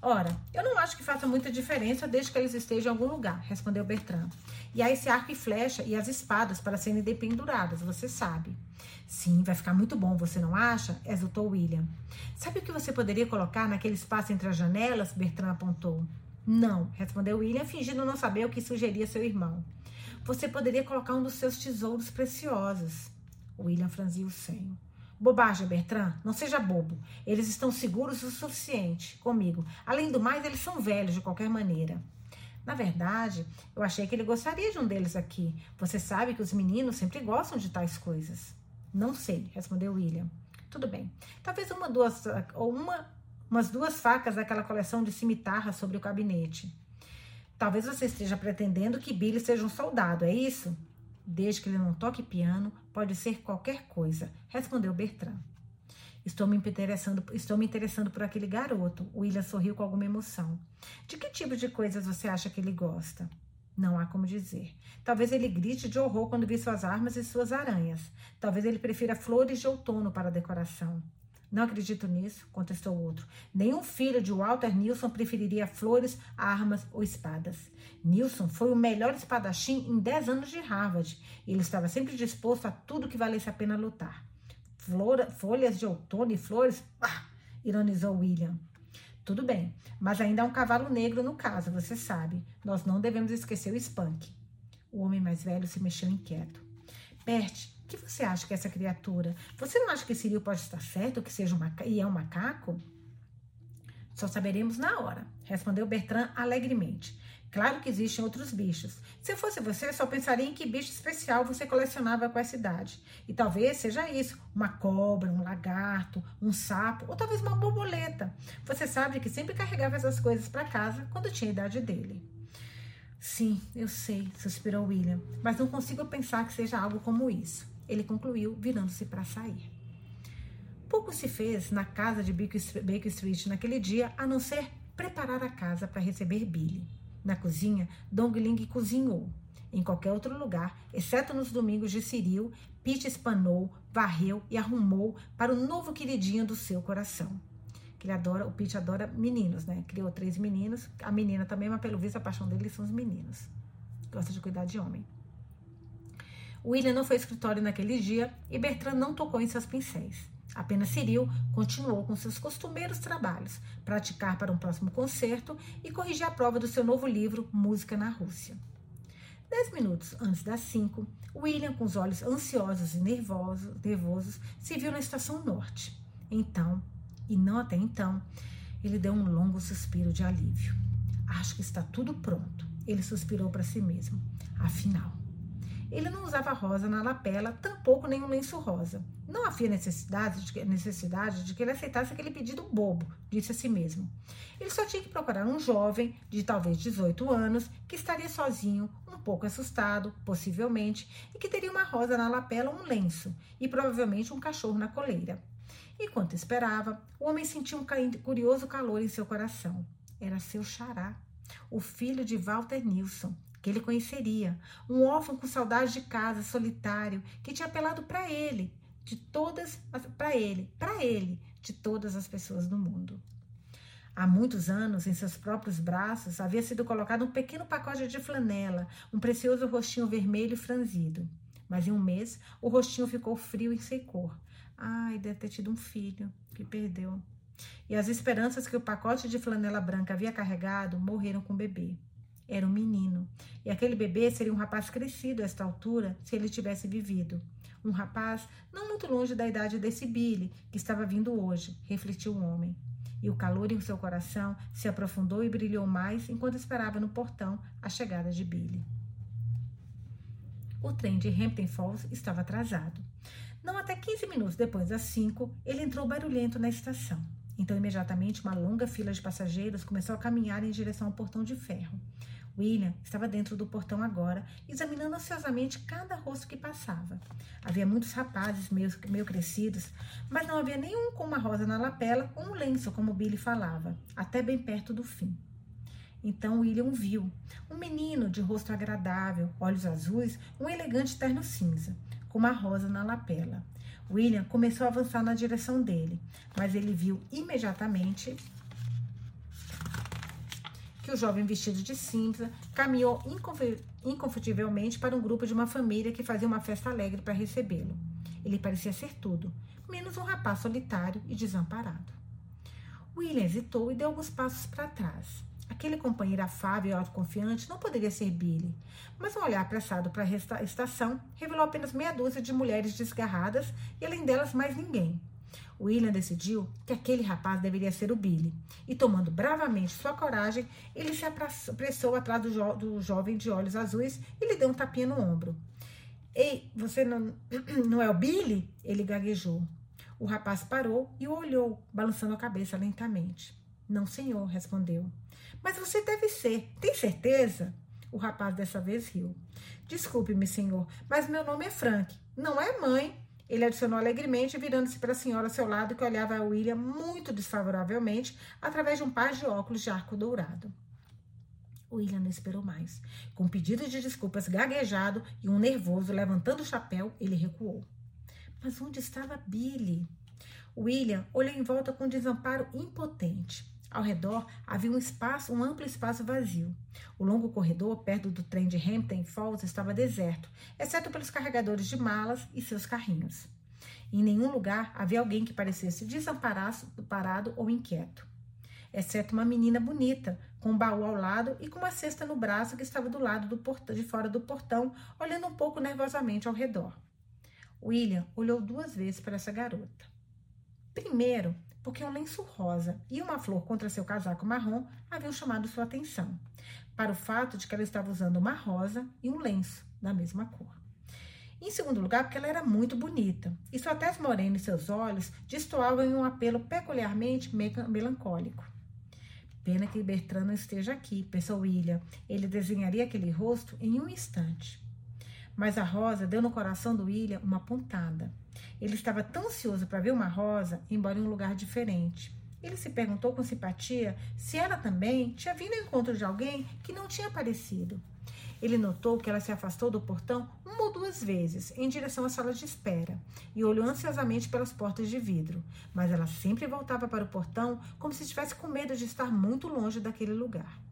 Ora, eu não acho que faça muita diferença desde que eles estejam em algum lugar, respondeu Bertrand. E há esse arco e flecha e as espadas para serem dependuradas, você sabe. Sim, vai ficar muito bom, você não acha? exultou William. Sabe o que você poderia colocar naquele espaço entre as janelas? Bertrand apontou. Não, respondeu William, fingindo não saber o que sugeria seu irmão. Você poderia colocar um dos seus tesouros preciosos. William franziu o senho. Bobagem, Bertrand. Não seja bobo. Eles estão seguros o suficiente comigo. Além do mais, eles são velhos de qualquer maneira. Na verdade, eu achei que ele gostaria de um deles aqui. Você sabe que os meninos sempre gostam de tais coisas. Não sei, respondeu William. Tudo bem. Talvez uma, duas, ou uma, umas duas facas daquela coleção de cimitarras sobre o gabinete. Talvez você esteja pretendendo que Billy seja um soldado, é isso? Desde que ele não toque piano, pode ser qualquer coisa, respondeu Bertrand. Estou me interessando, estou me interessando por aquele garoto. William sorriu com alguma emoção. De que tipo de coisas você acha que ele gosta? Não há como dizer. Talvez ele grite de horror quando vê suas armas e suas aranhas. Talvez ele prefira flores de outono para a decoração. Não acredito nisso, contestou o outro. Nenhum filho de Walter Nilson preferiria flores, armas ou espadas. Nilson foi o melhor espadachim em 10 anos de Harvard. Ele estava sempre disposto a tudo que valesse a pena lutar. Flora, folhas de outono e flores? Ah, ironizou William. Tudo bem, mas ainda há um cavalo negro no caso, você sabe. Nós não devemos esquecer o Spunk. O homem mais velho se mexeu inquieto. Bert, que você acha que é essa criatura? Você não acha que Ciril pode estar certo que seja um macaco, e é um macaco? Só saberemos na hora, respondeu Bertrand alegremente. Claro que existem outros bichos. Se fosse você, só pensaria em que bicho especial você colecionava com essa idade. E talvez seja isso: uma cobra, um lagarto, um sapo, ou talvez uma borboleta. Você sabe que sempre carregava essas coisas para casa quando tinha a idade dele. Sim, eu sei, suspirou William, mas não consigo pensar que seja algo como isso. Ele concluiu, virando-se para sair. Pouco se fez na casa de Baker Street naquele dia, a não ser preparar a casa para receber Billy. Na cozinha, Dongling cozinhou. Em qualquer outro lugar, exceto nos domingos de Ciril, Pete espanou, varreu e arrumou para o novo queridinho do seu coração. Que ele adora, o Pete adora meninos, né? Criou três meninos, a menina também, mas pelo visto a paixão dele são os meninos. Gosta de cuidar de homem. William não foi ao escritório naquele dia e Bertrand não tocou em seus pincéis. Apenas Cyril continuou com seus costumeiros trabalhos, praticar para um próximo concerto e corrigir a prova do seu novo livro Música na Rússia. Dez minutos antes das cinco, William, com os olhos ansiosos e nervosos, nervosos, se viu na estação norte. Então, e não até então, ele deu um longo suspiro de alívio. Acho que está tudo pronto, ele suspirou para si mesmo. Afinal, ele não usava rosa na lapela, tampouco nenhum lenço rosa. Não havia necessidade de, necessidade de que ele aceitasse aquele pedido bobo, disse a si mesmo. Ele só tinha que procurar um jovem de talvez 18 anos que estaria sozinho, um pouco assustado, possivelmente, e que teria uma rosa na lapela ou um lenço, e provavelmente um cachorro na coleira. Enquanto esperava, o homem sentiu um curioso calor em seu coração. Era seu xará, o filho de Walter Nilson, que ele conheceria, um órfão com saudade de casa, solitário, que tinha apelado para ele, de todas, para ele, para ele, de todas as pessoas do mundo. Há muitos anos, em seus próprios braços, havia sido colocado um pequeno pacote de flanela, um precioso rostinho vermelho franzido. Mas em um mês, o rostinho ficou frio e sem cor. Ai, deve ter tido um filho que perdeu. E as esperanças que o pacote de flanela branca havia carregado morreram com o bebê. Era um menino. E aquele bebê seria um rapaz crescido a esta altura se ele tivesse vivido. Um rapaz não muito longe da idade desse Billy, que estava vindo hoje, refletiu o homem. E o calor em seu coração se aprofundou e brilhou mais enquanto esperava no portão a chegada de Billy. O trem de Hampton Falls estava atrasado. Não até 15 minutos depois das 5, ele entrou barulhento na estação. Então, imediatamente, uma longa fila de passageiros começou a caminhar em direção ao portão de ferro. William estava dentro do portão agora, examinando ansiosamente cada rosto que passava. Havia muitos rapazes meio, meio crescidos, mas não havia nenhum com uma rosa na lapela ou um lenço, como Billy falava, até bem perto do fim. Então William viu um menino de rosto agradável, olhos azuis, um elegante terno cinza, com uma rosa na lapela. William começou a avançar na direção dele, mas ele viu imediatamente que o jovem vestido de cinza caminhou inconfutivelmente para um grupo de uma família que fazia uma festa alegre para recebê-lo. Ele parecia ser tudo, menos um rapaz solitário e desamparado. William hesitou e deu alguns passos para trás. Aquele companheiro afável e autoconfiante não poderia ser Billy, mas um olhar apressado para a estação revelou apenas meia dúzia de mulheres desgarradas e, além delas, mais ninguém. William decidiu que aquele rapaz deveria ser o Billy, e tomando bravamente sua coragem, ele se apressou atrás do, jo do jovem de olhos azuis e lhe deu um tapinha no ombro. Ei, você não, não é o Billy? Ele gaguejou. O rapaz parou e o olhou, balançando a cabeça lentamente. Não, senhor, respondeu. Mas você deve ser. Tem certeza? O rapaz dessa vez riu. Desculpe-me, senhor, mas meu nome é Frank. Não é mãe. Ele adicionou alegremente, virando-se para a senhora ao seu lado, que olhava a William muito desfavoravelmente através de um par de óculos de arco dourado. William não esperou mais. Com um pedido de desculpas gaguejado e um nervoso levantando o chapéu, ele recuou. Mas onde estava Billy? William olhou em volta com desamparo impotente. Ao redor havia um espaço, um amplo espaço vazio. O longo corredor perto do trem de Hampton Falls estava deserto, exceto pelos carregadores de malas e seus carrinhos. Em nenhum lugar havia alguém que parecesse desamparado ou inquieto, exceto uma menina bonita, com um baú ao lado e com uma cesta no braço que estava do lado do portão, de fora do portão, olhando um pouco nervosamente ao redor. William olhou duas vezes para essa garota. Primeiro, porque um lenço rosa e uma flor contra seu casaco marrom haviam chamado sua atenção, para o fato de que ela estava usando uma rosa e um lenço da mesma cor. Em segundo lugar, porque ela era muito bonita, e sua tez morena e seus olhos destoavam em um apelo peculiarmente melancólico. Pena que Bertrand não esteja aqui, pensou William. Ele desenharia aquele rosto em um instante. Mas a rosa deu no coração do William uma pontada. Ele estava tão ansioso para ver uma rosa, embora em um lugar diferente. Ele se perguntou com simpatia se ela também tinha vindo ao encontro de alguém que não tinha aparecido. Ele notou que ela se afastou do portão uma ou duas vezes em direção à sala de espera e olhou ansiosamente pelas portas de vidro, mas ela sempre voltava para o portão como se estivesse com medo de estar muito longe daquele lugar.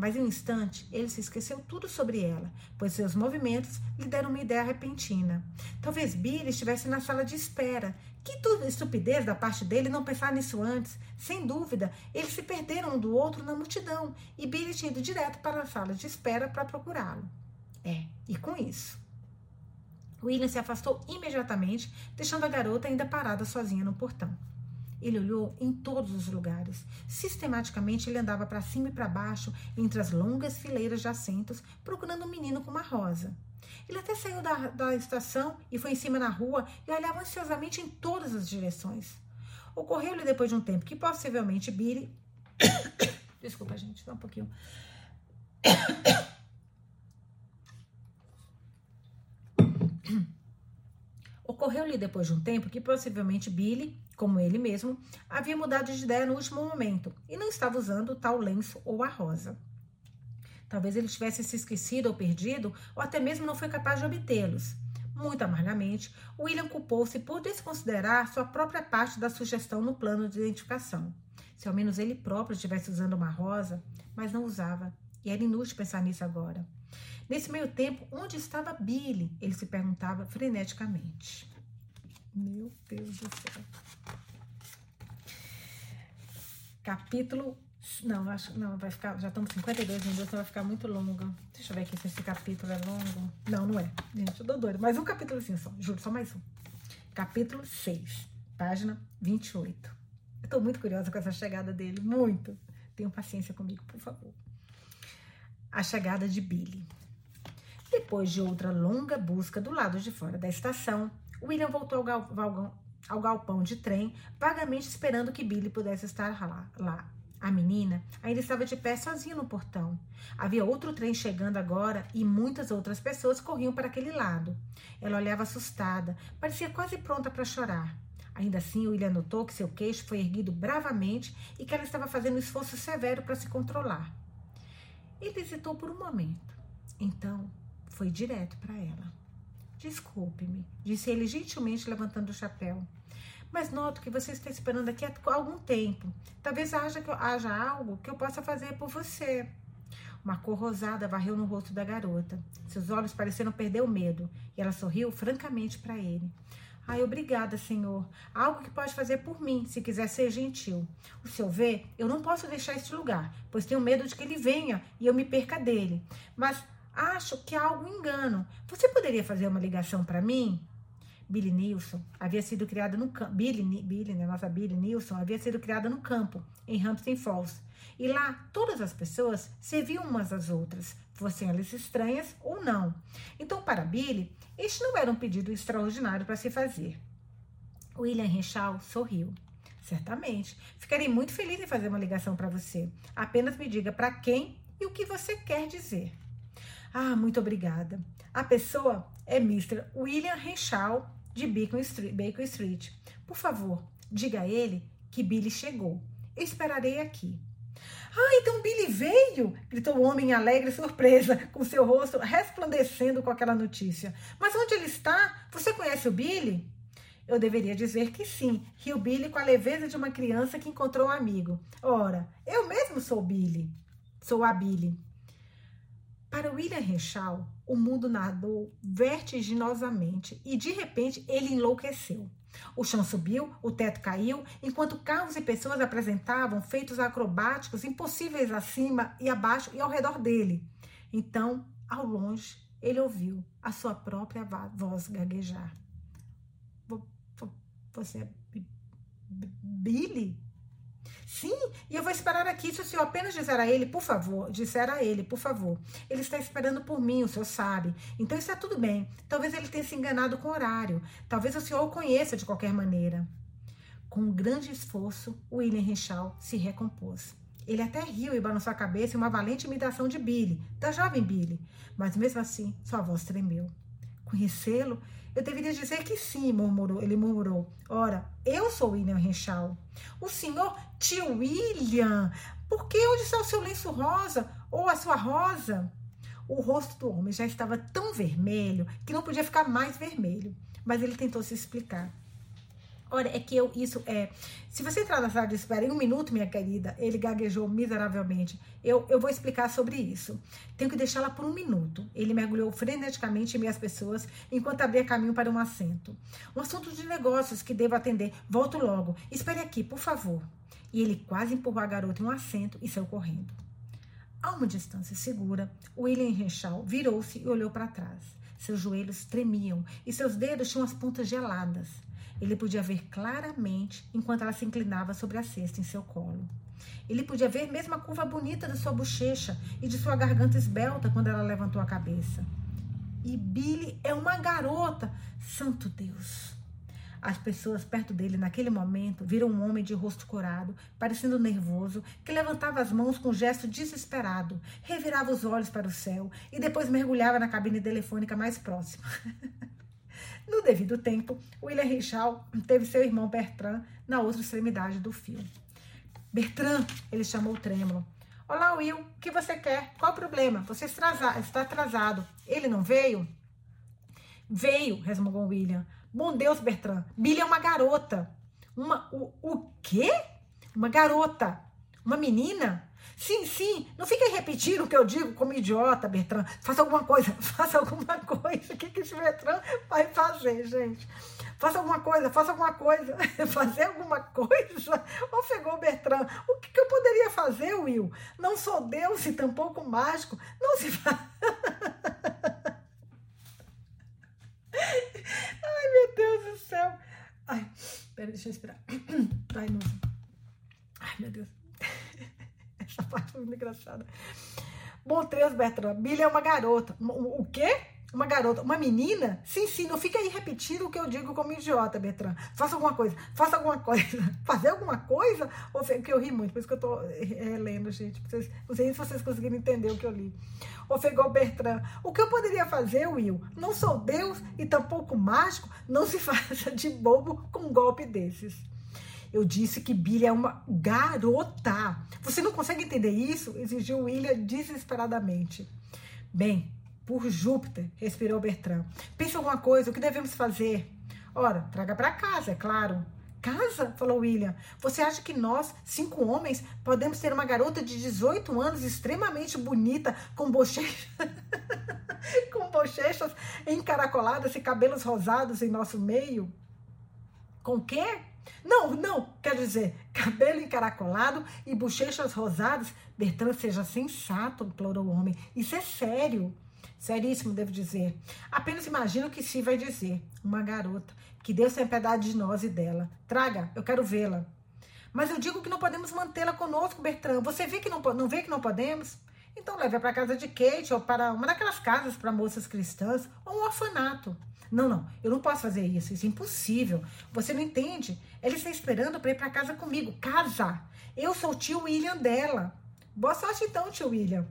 Mas em um instante, ele se esqueceu tudo sobre ela, pois seus movimentos lhe deram uma ideia repentina. Talvez Billy estivesse na sala de espera. Que estupidez da parte dele não pensar nisso antes. Sem dúvida, eles se perderam um do outro na multidão e Billy tinha ido direto para a sala de espera para procurá-lo. É, e com isso. William se afastou imediatamente, deixando a garota ainda parada sozinha no portão. Ele olhou em todos os lugares. Sistematicamente ele andava para cima e para baixo, entre as longas fileiras de assentos, procurando um menino com uma rosa. Ele até saiu da, da estação e foi em cima na rua e olhava ansiosamente em todas as direções. Ocorreu-lhe depois de um tempo que possivelmente Billy. Desculpa, gente, só um pouquinho. Ocorreu-lhe depois de um tempo que possivelmente Billy, como ele mesmo, havia mudado de ideia no último momento e não estava usando tal lenço ou a rosa. Talvez ele tivesse se esquecido ou perdido, ou até mesmo não foi capaz de obtê-los. Muito amargamente, William culpou-se por desconsiderar sua própria parte da sugestão no plano de identificação. Se ao menos ele próprio estivesse usando uma rosa, mas não usava, e era inútil pensar nisso agora. Nesse meio tempo, onde estava Billy? Ele se perguntava freneticamente. Meu Deus do céu. Capítulo. Não, acho não vai ficar. Já estamos 52 minutos, então vai ficar muito longo. Deixa eu ver aqui se esse capítulo é longo. Não, não é. Gente, eu dou doido. Mais um capítulo assim só. Juro, só mais um. Capítulo 6, página 28. Eu tô muito curiosa com essa chegada dele. Muito. Tenham paciência comigo, por favor. A chegada de Billy. Depois de outra longa busca do lado de fora da estação, William voltou ao, gal ao galpão de trem, vagamente esperando que Billy pudesse estar lá, lá. A menina ainda estava de pé sozinha no portão. Havia outro trem chegando agora e muitas outras pessoas corriam para aquele lado. Ela olhava assustada, parecia quase pronta para chorar. Ainda assim, William notou que seu queixo foi erguido bravamente e que ela estava fazendo um esforço severo para se controlar. Ele hesitou por um momento. Então, foi direto para ela. Desculpe-me, disse ele gentilmente levantando o chapéu. Mas noto que você está esperando aqui há algum tempo. Talvez haja, haja algo que eu possa fazer por você. Uma cor rosada varreu no rosto da garota. Seus olhos pareceram perder o medo e ela sorriu francamente para ele. Ai, obrigada, senhor. Algo que pode fazer por mim, se quiser ser gentil. O senhor vê, eu não posso deixar este lugar, pois tenho medo de que ele venha e eu me perca dele. Mas Acho que há algum engano. Você poderia fazer uma ligação para mim? Billy Nilson havia sido criada no campo. Billy, Billy, né, nossa Billy Nilson, havia sido criada no campo, em Hampton Falls. E lá todas as pessoas serviam umas às outras, fossem elas estranhas ou não. Então, para Billy, este não era um pedido extraordinário para se fazer. William Renshaw sorriu. Certamente. Ficarei muito feliz em fazer uma ligação para você. Apenas me diga para quem e o que você quer dizer. Ah, muito obrigada. A pessoa é Mr. William Renshaw, de Bacon Street, Bacon Street. Por favor, diga a ele que Billy chegou. Eu esperarei aqui. Ah, então Billy veio! gritou o homem em alegre surpresa, com seu rosto resplandecendo com aquela notícia. Mas onde ele está? Você conhece o Billy? Eu deveria dizer que sim, riu Billy com a leveza de uma criança que encontrou um amigo. Ora, eu mesmo sou Billy. Sou a Billy. Para William Renshaw, o mundo nadou vertiginosamente e de repente ele enlouqueceu. O chão subiu, o teto caiu, enquanto carros e pessoas apresentavam feitos acrobáticos impossíveis acima e abaixo e ao redor dele. Então, ao longe, ele ouviu a sua própria voz gaguejar. Você é Billy? Sim, e eu vou esperar aqui se o senhor apenas disser a ele, por favor, disser a ele, por favor. Ele está esperando por mim, o senhor sabe. Então está tudo bem. Talvez ele tenha se enganado com o horário. Talvez o senhor o conheça de qualquer maneira. Com um grande esforço, William Richal se recompôs. Ele até riu e balançou a cabeça em uma valente imitação de Billy, da jovem Billy. Mas mesmo assim, sua voz tremeu. Conhecê-lo eu deveria dizer que sim, murmurou, ele murmurou. Ora, eu sou William Renshaw. O senhor tio William, por que onde está o seu lenço rosa ou a sua rosa? O rosto do homem já estava tão vermelho que não podia ficar mais vermelho, mas ele tentou se explicar. Olha, é que eu, isso é. Se você entrar na sala de espera em um minuto, minha querida, ele gaguejou miseravelmente. Eu, eu vou explicar sobre isso. Tenho que deixá-la por um minuto. Ele mergulhou freneticamente em minhas pessoas enquanto abria caminho para um assento. Um assunto de negócios que devo atender. Volto logo. Espere aqui, por favor. E ele quase empurrou a garota em um assento e saiu correndo. A uma distância segura, William Renshaw virou-se e olhou para trás. Seus joelhos tremiam e seus dedos tinham as pontas geladas. Ele podia ver claramente enquanto ela se inclinava sobre a cesta em seu colo. Ele podia ver mesmo a curva bonita de sua bochecha e de sua garganta esbelta quando ela levantou a cabeça. E Billy é uma garota! Santo Deus! As pessoas perto dele naquele momento viram um homem de rosto corado, parecendo nervoso, que levantava as mãos com um gesto desesperado, revirava os olhos para o céu e depois mergulhava na cabine telefônica mais próxima. No devido tempo, William Richard teve seu irmão Bertrand na outra extremidade do fio. Bertrand, ele chamou trêmulo. Olá, Will, o que você quer? Qual o problema? Você está atrasado. Ele não veio? Veio, resmungou William. Bom Deus, Bertrand, Billy é uma garota. Uma. O, o quê? Uma garota. Uma menina? Sim, sim, não fique repetindo o que eu digo como idiota, Bertrand. Faça alguma coisa, faça alguma coisa. O que, que esse Bertrand vai fazer, gente? Faça alguma coisa, faça alguma coisa. fazer alguma coisa? Ofegou Bertrand. O que, que eu poderia fazer, Will? Não sou Deus e tampouco mágico. Não se faz. Ai, meu Deus do céu. Ai, peraí, deixa eu esperar. Ai, não. Ai, meu Deus. Essa parte foi muito engraçada. Bom Deus, Bertrand, Billy é uma garota. O, quê? Uma garota, uma menina? Sim, sim, não fica aí repetindo o que eu digo como idiota, Bertrand. Faça alguma coisa, faça alguma coisa. Fazer alguma coisa? Ou que eu ri muito, por isso que eu tô é, lendo, gente. Vocês, não sei se vocês conseguiram entender o que eu li. Ofegou Bertrand. O que eu poderia fazer, Will? Não sou Deus e tampouco mágico. Não se faça de bobo com um golpe desses. Eu disse que Billy é uma garota. Você não consegue entender isso? Exigiu William desesperadamente. Bem, por Júpiter, respirou Bertrand. Pense alguma coisa, o que devemos fazer? Ora, traga para casa, é claro. Casa? falou William. Você acha que nós, cinco homens, podemos ter uma garota de 18 anos extremamente bonita, com bochechas, com bochechas encaracoladas e cabelos rosados em nosso meio? Com quê? Não, não, quer dizer, cabelo encaracolado e bochechas rosadas. Bertrand, seja sensato, implorou o homem. Isso é sério. Seríssimo, devo dizer. Apenas imagino o que se vai dizer. Uma garota. Que Deus tenha piedade de nós e dela. Traga, eu quero vê-la. Mas eu digo que não podemos mantê-la conosco, Bertrand. Você vê que não, não vê que não podemos? Então leve para casa de Kate ou para uma daquelas casas para moças cristãs ou um orfanato. Não, não, eu não posso fazer isso, isso é impossível. Você não entende? Ela está esperando para ir para casa comigo. Casa! Eu sou o tio William dela. Boa sorte então, tio William.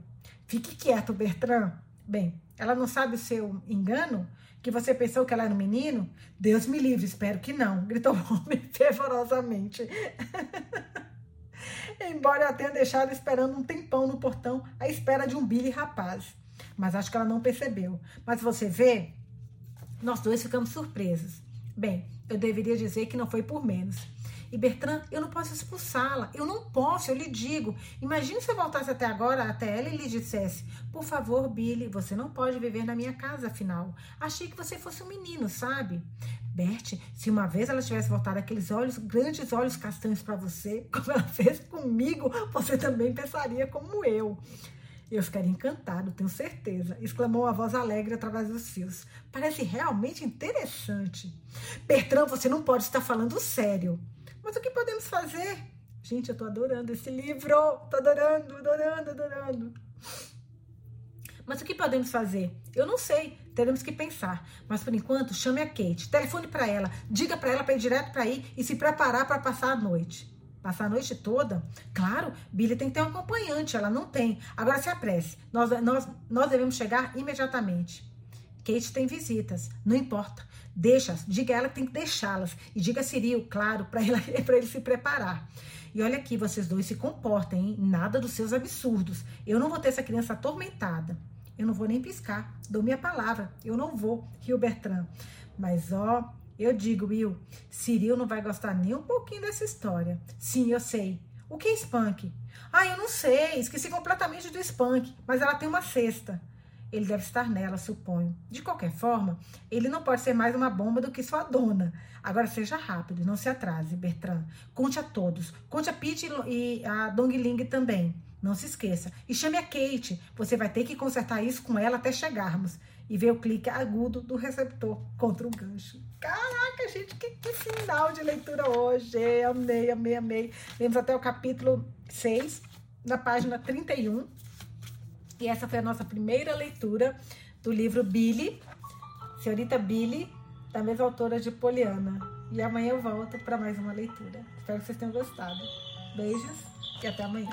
Fique quieto, Bertrand. Bem, ela não sabe o seu engano? Que você pensou que ela era um menino? Deus me livre, espero que não, gritou o homem fervorosamente. Embora eu tenha deixado esperando um tempão no portão à espera de um Billy rapaz. Mas acho que ela não percebeu. Mas você vê, nós dois ficamos surpresos. Bem, eu deveria dizer que não foi por menos. E Bertrand, eu não posso expulsá-la. Eu não posso, eu lhe digo. Imagine se eu voltasse até agora, até ela, e lhe dissesse: Por favor, Billy, você não pode viver na minha casa, afinal. Achei que você fosse um menino, sabe? Bert, se uma vez ela tivesse voltado aqueles olhos, grandes olhos castanhos para você, como ela fez comigo, você também pensaria como eu. Eu ficaria encantado, tenho certeza, exclamou a voz alegre através dos fios. Parece realmente interessante. Bertrand, você não pode estar falando sério. Mas o que podemos fazer? Gente, eu tô adorando esse livro. Tô adorando, adorando, adorando. Mas o que podemos fazer? Eu não sei, teremos que pensar. Mas por enquanto, chame a Kate, telefone para ela, diga para ela para ir direto para aí e se preparar para passar a noite. Passar a noite toda? Claro, Billy tem que ter um acompanhante, ela não tem. Agora se apresse, nós, nós, nós devemos chegar imediatamente. Kate tem visitas, não importa. Deixa, diga a ela que tem que deixá-las. E diga a Ciril, claro, para ele se preparar. E olha aqui, vocês dois se comportem, hein? Nada dos seus absurdos. Eu não vou ter essa criança atormentada. Eu não vou nem piscar. Dou minha palavra. Eu não vou, Rio Bertrand. Mas ó, eu digo, Will, Ciril não vai gostar nem um pouquinho dessa história. Sim, eu sei. O que é Spunk? Ah, eu não sei, esqueci completamente do Spunk, mas ela tem uma cesta. Ele deve estar nela, suponho. De qualquer forma, ele não pode ser mais uma bomba do que sua dona. Agora seja rápido, não se atrase, Bertrand. Conte a todos. Conte a Pete e a Dong Ling também. Não se esqueça. E chame a Kate. Você vai ter que consertar isso com ela até chegarmos. E ver o clique agudo do receptor contra o gancho. Caraca, gente, que, que final de leitura hoje. Amei, amei, amei. Vemos até o capítulo 6, na página 31. E essa foi a nossa primeira leitura do livro Billy, Senhorita Billy, da mesma autora de Poliana. E amanhã eu volto para mais uma leitura. Espero que vocês tenham gostado. Beijos e até amanhã.